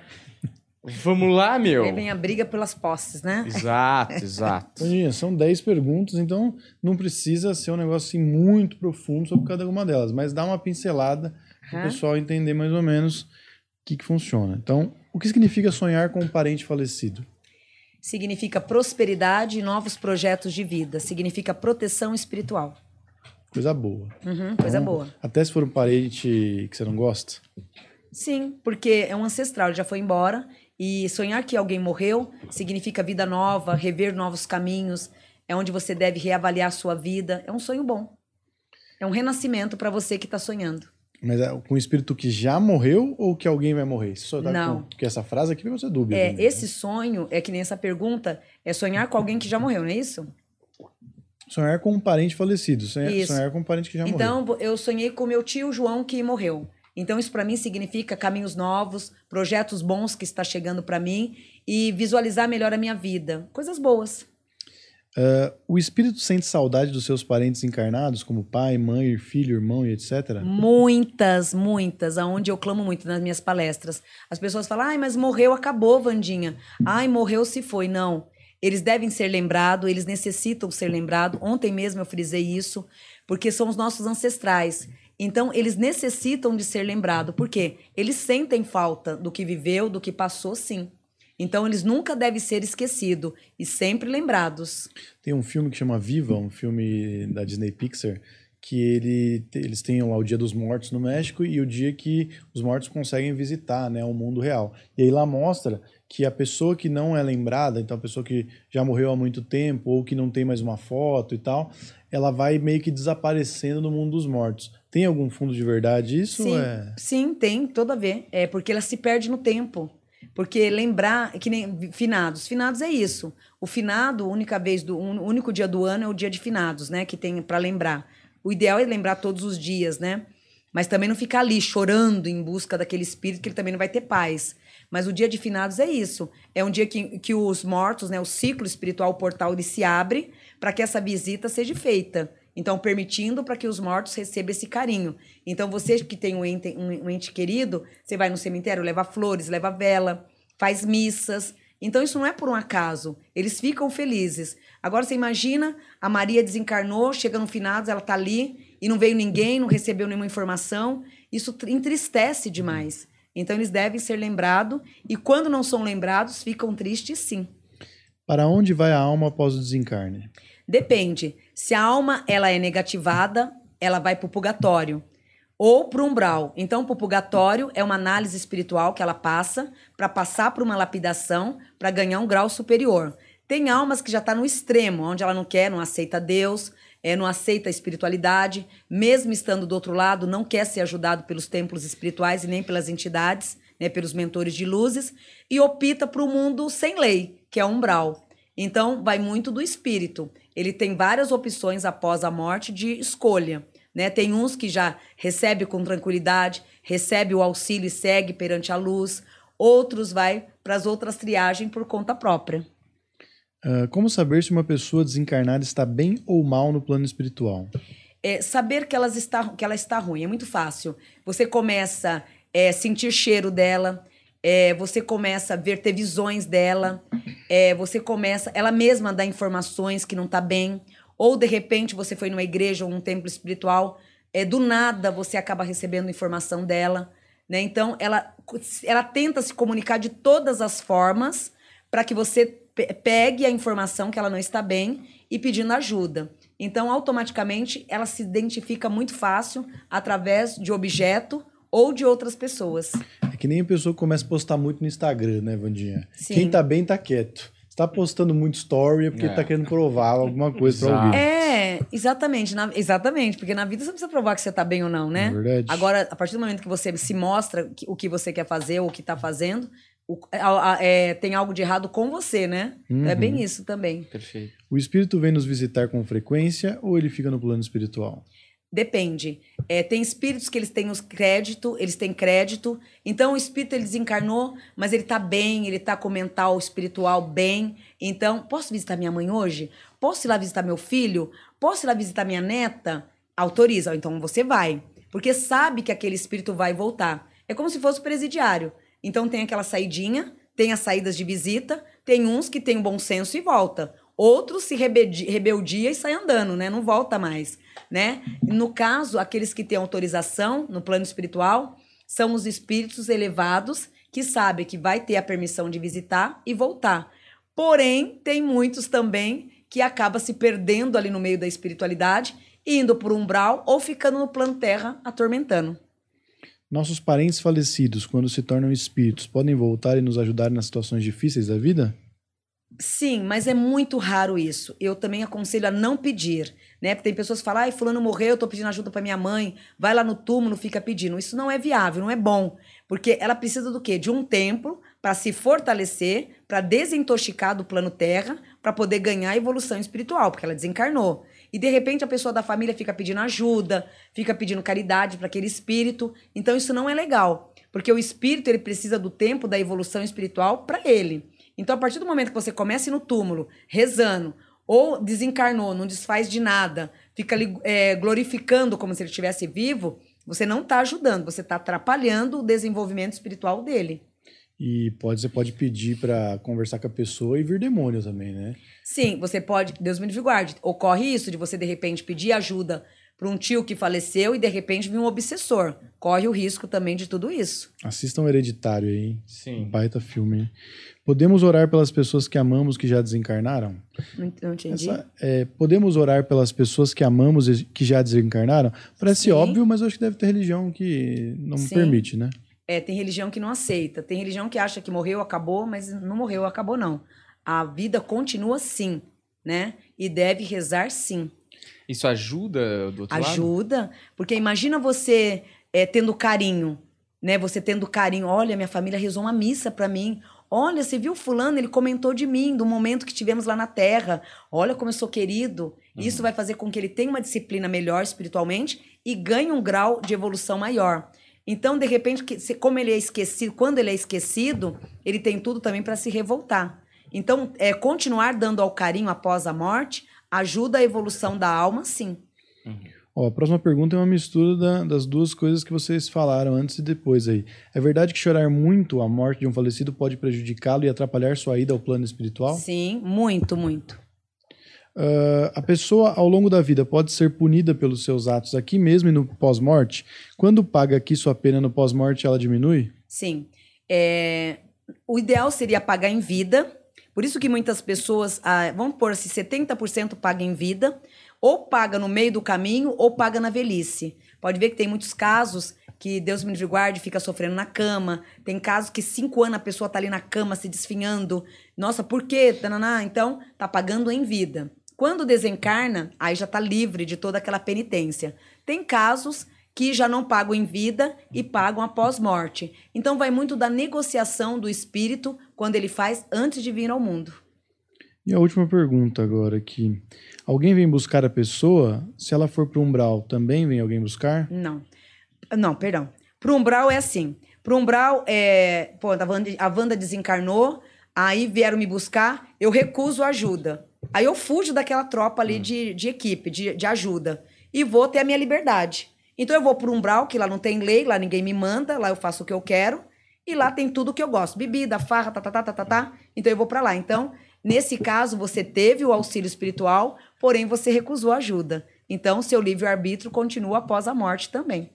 Vamos lá, meu. Aí vem a briga pelas posses, né? Exato, exato. São 10 perguntas, então não precisa ser um negócio assim, muito profundo sobre cada uma delas, mas dá uma pincelada para o pessoal entender mais ou menos o que, que funciona. Então, o que significa sonhar com um parente falecido? Significa prosperidade e novos projetos de vida. Significa proteção espiritual. Coisa boa. Uhum, coisa Então, boa. Até se for um parente que você não gosta. Sim, porque é um ancestral, ele já foi embora. E sonhar que alguém morreu significa vida nova, rever novos caminhos. É onde você deve reavaliar a sua vida. É um sonho bom. É um renascimento para você que está sonhando. Mas é com um espírito que já morreu ou que alguém vai morrer? Tá Não. com- Porque essa frase aqui você dúvida. É, né? esse sonho, é que nem essa pergunta, é sonhar com alguém que já morreu, não é isso? Sonhar com um parente falecido. Sonhar, sonhar com um parente que já morreu. Então, eu sonhei com meu tio João que morreu. Então, isso para mim significa caminhos novos, projetos bons que está chegando para mim e visualizar melhor a minha vida. Coisas boas. O espírito sente saudade dos seus parentes encarnados, como pai, mãe, filho, irmão e etc. Muitas, muitas, aonde eu clamo muito nas minhas palestras. As pessoas falam, ai, mas morreu, acabou, Vandinha. Ai, morreu, se foi. Não. Eles devem ser lembrados, eles necessitam ser lembrados. Ontem mesmo eu frisei isso, porque são os nossos ancestrais. Então, eles necessitam de ser lembrados. Por quê? Eles sentem falta do que viveu, do que passou, sim. Então, eles nunca devem ser esquecidos e sempre lembrados. Tem um filme que chama Viva, um filme da Disney Pixar, que ele, eles têm lá o Dia dos Mortos no México e o dia que os mortos conseguem visitar né, o mundo real. E aí lá mostra que a pessoa que não é lembrada, então a pessoa que já morreu há muito tempo ou que não tem mais uma foto e tal, ela vai meio que desaparecendo no mundo dos mortos. Tem algum fundo de verdade isso? Sim, é... sim, tem todo a ver. É porque ela se perde no tempo. Porque lembrar, que nem finados. Finados é isso. O finado, única vez do o único dia do ano é o dia de finados, né? Que tem para lembrar. O ideal é lembrar todos os dias, né? Mas também não ficar ali chorando em busca daquele espírito que ele também não vai ter paz. Mas o dia de finados é isso. É um dia que, que os mortos, né, o ciclo espiritual, o portal, ele se abre para que essa visita seja feita. Então, permitindo para que os mortos recebam esse carinho. Então, você que tem um ente, um, um ente querido, você vai no cemitério, leva flores, leva vela, faz missas. Então, isso não é por um acaso. Eles ficam felizes. Agora, você imagina, a Maria desencarnou, chega no finados, ela tá ali e não veio ninguém, não recebeu nenhuma informação. Isso tr- entristece demais. Então, eles devem ser lembrados. E quando não são lembrados, ficam tristes, sim. Para onde vai a alma após o desencarne? Depende. Se a alma ela é negativada, ela vai para o purgatório ou para o umbral. Então, o purgatório é uma análise espiritual que ela passa para passar por uma lapidação para ganhar um grau superior. Tem almas que já tá no extremo, onde ela não quer, não aceita Deus, é, não aceita a espiritualidade, mesmo estando do outro lado, não quer ser ajudado pelos templos espirituais e nem pelas entidades, né, pelos mentores de luzes, e opta para o mundo sem lei, que é umbral. Então, vai muito do espírito. Ele tem várias opções após a morte de escolha. Né? Tem uns que já recebe com tranquilidade, recebe o auxílio e segue perante a luz. Outros vai para as outras triagens por conta própria. Ah, como saber se uma pessoa desencarnada está bem ou mal no plano espiritual? É, saber que, elas está, que ela está ruim é muito fácil. Você começa a sentir cheiro dela, é, você começa a ver, ter visões dela, é, você começa, ela mesma dá informações que não está bem, ou de repente você foi numa igreja ou num templo espiritual, é, do nada você acaba recebendo informação dela, né? Então ela, ela tenta se comunicar de todas as formas para que você pegue a informação que ela não está bem e pedindo ajuda. Então, automaticamente, ela se identifica muito fácil através de objeto ou de outras pessoas. É que nem a pessoa que começa a postar muito no Instagram, né, Vandinha? Sim. Quem tá bem tá quieto. Se tá postando muito story é porque É. tá querendo provar alguma coisa pra Exato. alguém. É, exatamente, na- exatamente, porque na vida você não precisa provar que você tá bem ou não, né? É verdade. Agora, a partir do momento que você se mostra que- o que você quer fazer ou o que tá fazendo, o- a- a- é, tem algo de errado com você, né? É Uhum. bem isso também. Perfeito. O espírito vem nos visitar com frequência ou ele fica no plano espiritual? Depende. É, tem espíritos que eles têm os crédito, eles têm crédito. Então o espírito ele desencarnou, mas ele tá bem, ele tá com o mental espiritual bem. Então, posso visitar minha mãe hoje? Posso ir lá visitar meu filho? Posso ir lá visitar minha neta? Autoriza. Então você vai. Porque sabe que aquele espírito vai voltar. É como se fosse o presidiário. Então tem aquela saidinha, tem as saídas de visita, tem uns que tem bom senso e volta. Outros se rebeldia, rebeldia e sai andando, né? Não volta mais, né? No caso, aqueles que têm autorização no plano espiritual são os espíritos elevados que sabem que vai ter a permissão de visitar e voltar. Porém, tem muitos também que acaba se perdendo ali no meio da espiritualidade, indo por umbral ou ficando no plano terra atormentando. Nossos parentes falecidos, quando se tornam espíritos, podem voltar e nos ajudar nas situações difíceis da vida? Sim, mas é muito raro isso. Eu também aconselho a não pedir, né? Porque tem pessoas que falam, ai, fulano morreu, eu tô pedindo ajuda para minha mãe, vai lá no túmulo, fica pedindo. Isso não é viável, não é bom. Porque ela precisa do quê? De um tempo para se fortalecer, para desintoxicar do plano terra, para poder ganhar evolução espiritual, porque ela desencarnou. E de repente a pessoa da família fica pedindo ajuda, fica pedindo caridade para aquele espírito. Então isso não é legal, porque o espírito ele precisa do tempo da evolução espiritual para ele. Então, a partir do momento que você começa no túmulo, rezando, ou desencarnou, não desfaz de nada, fica é, glorificando como se ele estivesse vivo, você não está ajudando, você está atrapalhando o desenvolvimento espiritual dele. E pode, você pode pedir pra conversar com a pessoa e vir demônio também, né? Sim, você pode, Deus me livre guarde, ocorre isso de você de repente pedir ajuda para um tio que faleceu e de repente vir um obsessor. Corre o risco também de tudo isso. Assistam Hereditário aí? Sim. Baita filme. hein? Podemos orar pelas pessoas que amamos que já desencarnaram? Não, não entendi. Essa- é, podemos orar pelas pessoas que amamos e que já desencarnaram? Parece Sim. óbvio, mas eu acho que deve ter religião que não Sim. permite, né? É, tem religião que não aceita. Tem religião que acha que morreu, acabou, mas não morreu, acabou, não. A vida continua sim, né? E deve rezar sim. Isso ajuda do outro lado? Ajuda, porque imagina você é, tendo carinho, né? Você tendo carinho. Olha, minha família rezou uma missa pra mim. Olha, você viu fulano, ele comentou de mim, do momento que tivemos lá na Terra. Olha como eu sou querido. Isso vai fazer com que ele tenha uma disciplina melhor espiritualmente e ganhe um grau de evolução maior. Então, de repente, que- se- como ele é esquecido, quando ele é esquecido, ele tem tudo também para se revoltar. Então, é, continuar dando ao carinho após a morte ajuda a evolução da alma, sim. Ó, a próxima pergunta é uma mistura da- das duas coisas que vocês falaram antes e depois aí. É verdade que chorar muito a morte de um falecido pode prejudicá-lo e atrapalhar sua ida ao plano espiritual? Sim, muito, muito. Ah, a pessoa, ao longo da vida, pode ser punida pelos seus atos aqui mesmo e no pós-morte? Quando paga aqui sua pena no pós-morte, ela diminui? Sim. É, o ideal seria pagar em vida. Por isso que muitas pessoas, ah, vamos pôr se 70% paga em vida, ou paga no meio do caminho, ou paga na velhice. Pode ver que tem muitos casos que Deus me livre guarde, fica sofrendo na cama. Tem casos que cinco anos a pessoa tá ali na cama se desfinhando. Nossa, por quê? Então, tá pagando em vida. Quando desencarna, aí já tá livre de toda aquela penitência. Tem casos que já não pagam em vida e pagam após morte. Então vai muito da negociação do espírito quando ele faz antes de vir ao mundo. E a última pergunta agora aqui. Alguém vem buscar a pessoa? Se ela for pro umbral, também vem alguém buscar? Não. Não, perdão. Pro umbral é assim. Pro umbral é. Pô, a Wanda, a Wanda desencarnou, aí vieram me buscar, eu recuso ajuda. Aí eu fujo daquela tropa ali de, de equipe, de, de ajuda. E vou ter a minha liberdade. Então eu vou pro umbral, que lá não tem lei, lá ninguém me manda, lá eu faço o que eu quero. E lá tem tudo que eu gosto. Bebida, farra, tá, tá, tá, tá, tá, tá. Então eu vou pra lá. Então, nesse caso, você teve o auxílio espiritual, porém você recusou ajuda. Então, seu livre-arbítrio continua após a morte também.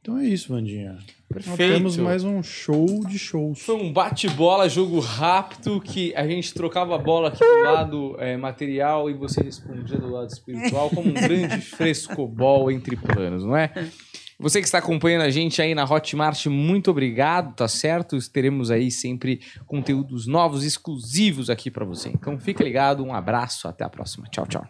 Então é isso, Vandinha. Nós Perfeito. temos mais um show de shows. Foi um bate-bola, jogo rápido, que a gente trocava a bola aqui do lado é, material e você respondia do lado espiritual, como um grande frescobol entre planos, não é? Você que está acompanhando a gente aí na Hotmart, muito obrigado, tá certo? Teremos aí sempre conteúdos novos, exclusivos aqui para você. Então fica ligado, um abraço, até a próxima. Tchau, tchau.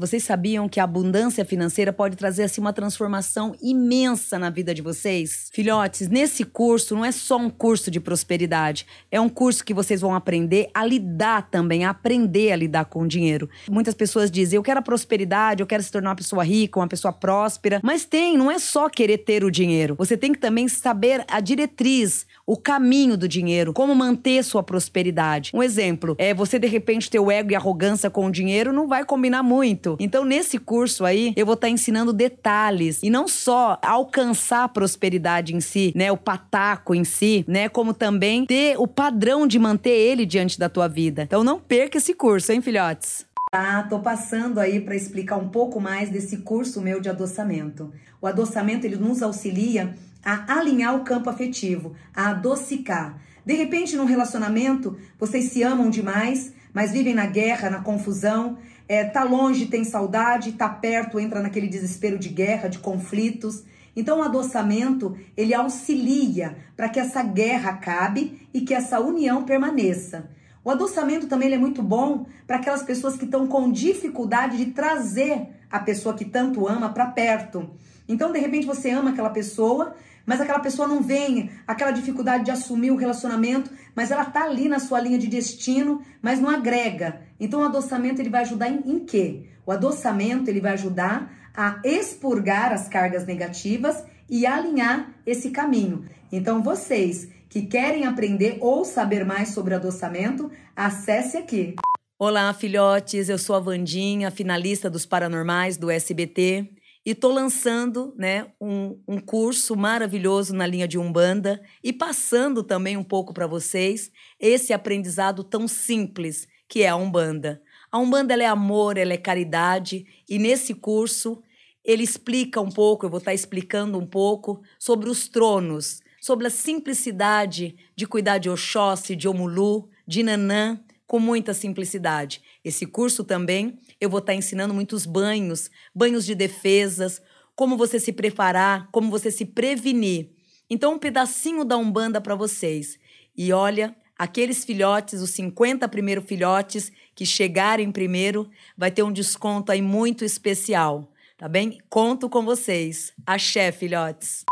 Vocês sabiam que a abundância financeira pode trazer assim uma transformação imensa na vida de vocês? Filhotes, nesse curso não é só um curso de prosperidade, é um curso que vocês vão aprender a lidar também, a aprender a lidar com o dinheiro. Muitas pessoas dizem: "Eu quero a prosperidade, eu quero se tornar uma pessoa rica, uma pessoa próspera". Mas tem, não é só querer ter o dinheiro. Você tem que também saber a diretriz, o caminho do dinheiro, como manter sua prosperidade. Um exemplo, é você de repente ter o ego e arrogância com o dinheiro não vai combinar muito. Então, nesse curso aí, eu vou estar ensinando detalhes e não só alcançar a prosperidade em si, né, o pataco em si, né, como também ter o padrão de manter ele diante da tua vida. Então, não perca esse curso, hein, filhotes? Tá, tô passando aí para explicar um pouco mais desse curso meu de adoçamento. O adoçamento ele nos auxilia a alinhar o campo afetivo, a adocicar. De repente, num relacionamento, vocês se amam demais, mas vivem na guerra, na confusão, é, tá longe, tem saudade, tá perto, entra naquele desespero de guerra, de conflitos. Então, o adoçamento, ele auxilia para que essa guerra acabe e que essa união permaneça. O adoçamento também é muito bom para aquelas pessoas que estão com dificuldade de trazer a pessoa que tanto ama para perto. Então, de repente, você ama aquela pessoa, mas aquela pessoa não vem, aquela dificuldade de assumir o relacionamento, mas ela tá ali na sua linha de destino, mas não agrega. Então o adoçamento ele vai ajudar em, em quê? O adoçamento ele vai ajudar a expurgar as cargas negativas e alinhar esse caminho. Então vocês que querem aprender ou saber mais sobre adoçamento, acesse aqui. Olá, filhotes, eu sou a Vandinha, finalista dos Paranormais do SBT. E tô lançando né, um, um curso maravilhoso na linha de Umbanda e passando também um pouco para vocês esse aprendizado tão simples que é a Umbanda. A Umbanda é amor, ela é caridade e nesse curso ele explica um pouco, eu vou estar explicando um pouco sobre os tronos, sobre a simplicidade de cuidar de Oxóssi, de Omulu, de Nanã, com muita simplicidade. Esse curso também eu vou estar ensinando muitos banhos, banhos de defesas, como você se preparar, como você se prevenir. Então, um pedacinho da Umbanda para vocês. E olha, aqueles filhotes, os 50 primeiros filhotes que chegarem primeiro, vai ter um desconto aí muito especial, tá bem? Conto com vocês. Axé, filhotes.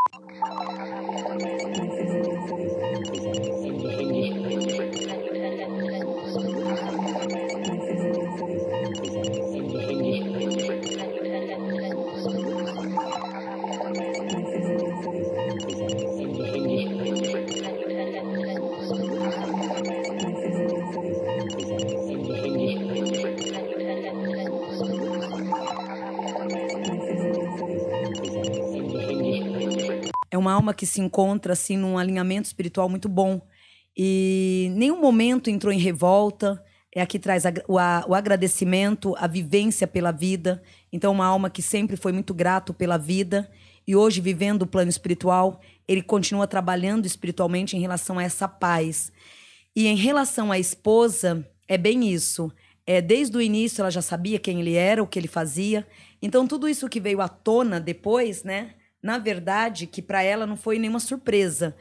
Alma que se encontra assim num alinhamento espiritual muito bom. E nenhum momento entrou em revolta. É a que traz a- o, a- o agradecimento, a vivência pela vida. Então, uma alma que sempre foi muito grato pela vida. E hoje, vivendo o plano espiritual, ele continua trabalhando espiritualmente em relação a essa paz. E em relação à esposa, é bem isso. É, desde o início ela já sabia quem ele era, o que ele fazia. Então tudo isso que veio à tona depois, né? Na verdade, que para ela não foi nenhuma surpresa,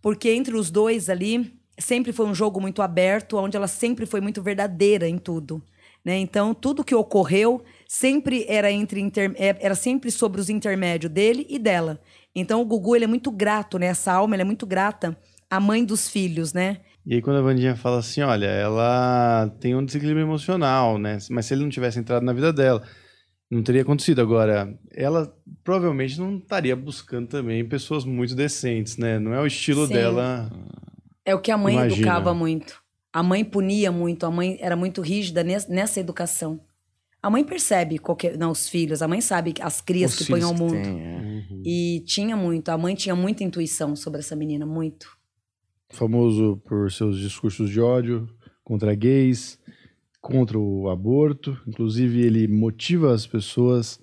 porque entre os dois ali sempre foi um jogo muito aberto, onde ela sempre foi muito verdadeira em tudo. Né? Então, tudo que ocorreu sempre era entre inter... é- era sempre sobre os intermédios dele e dela. Então, o Gugu ele é muito grato, né? Essa alma é muito grata à mãe dos filhos, né? E aí quando a Vandinha fala assim, olha, ela tem um desequilíbrio emocional, né? Mas se ele não tivesse entrado na vida dela, não teria acontecido. Agora, ela provavelmente não estaria buscando também pessoas muito decentes, né? Não é o estilo Sim. dela. É o que a mãe Imagina. educava muito. A mãe punia muito, a mãe era muito rígida nes- nessa educação. A mãe percebe qualquer, não, os filhos, a mãe sabe as crias Os que põe filhos ao mundo. tem, é. Uhum. E tinha muito, a mãe tinha muita intuição sobre essa menina, muito. Famoso por seus discursos de ódio contra gays, contra o aborto. Inclusive, ele motiva as pessoas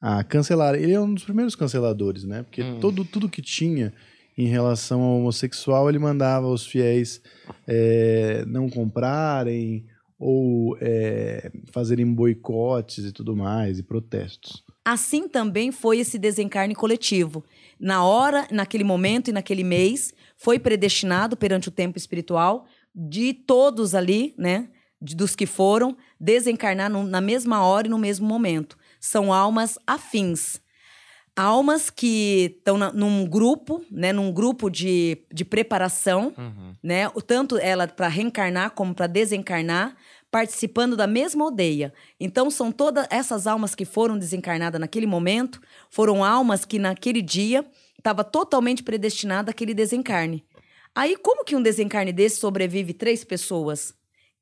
a cancelar. Ele é um dos primeiros canceladores, né? Porque Hum. todo, tudo que tinha em relação ao homossexual, ele mandava os fiéis é, não comprarem ou é, fazerem boicotes e tudo mais, e protestos. Assim também foi esse desencarne coletivo. Na hora, naquele momento e naquele mês, foi predestinado perante o tempo espiritual de todos ali, né? Dos que foram desencarnar no- na mesma hora e no mesmo momento. São almas afins. Almas que estão num grupo, né? Num grupo de, de preparação, Uhum. né? Tanto ela para reencarnar como para desencarnar, participando da mesma aldeia. Então são todas essas almas que foram desencarnadas naquele momento, foram almas que naquele dia estava totalmente predestinada àquele desencarne. Aí como que um desencarne desse sobrevive três pessoas?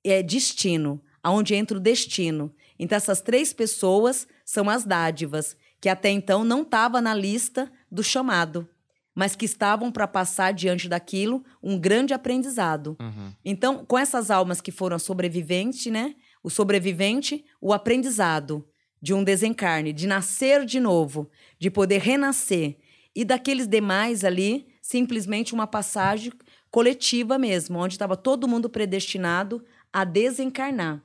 É destino, aonde entra o destino. Então essas três pessoas são as dádivas, que até então não estava na lista do chamado, mas que estavam para passar diante daquilo um grande aprendizado. Uhum. Então, com essas almas que foram sobreviventes, né? O sobrevivente, o aprendizado de um desencarne, de nascer de novo, de poder renascer. E daqueles demais ali, simplesmente uma passagem coletiva mesmo, onde estava todo mundo predestinado a desencarnar.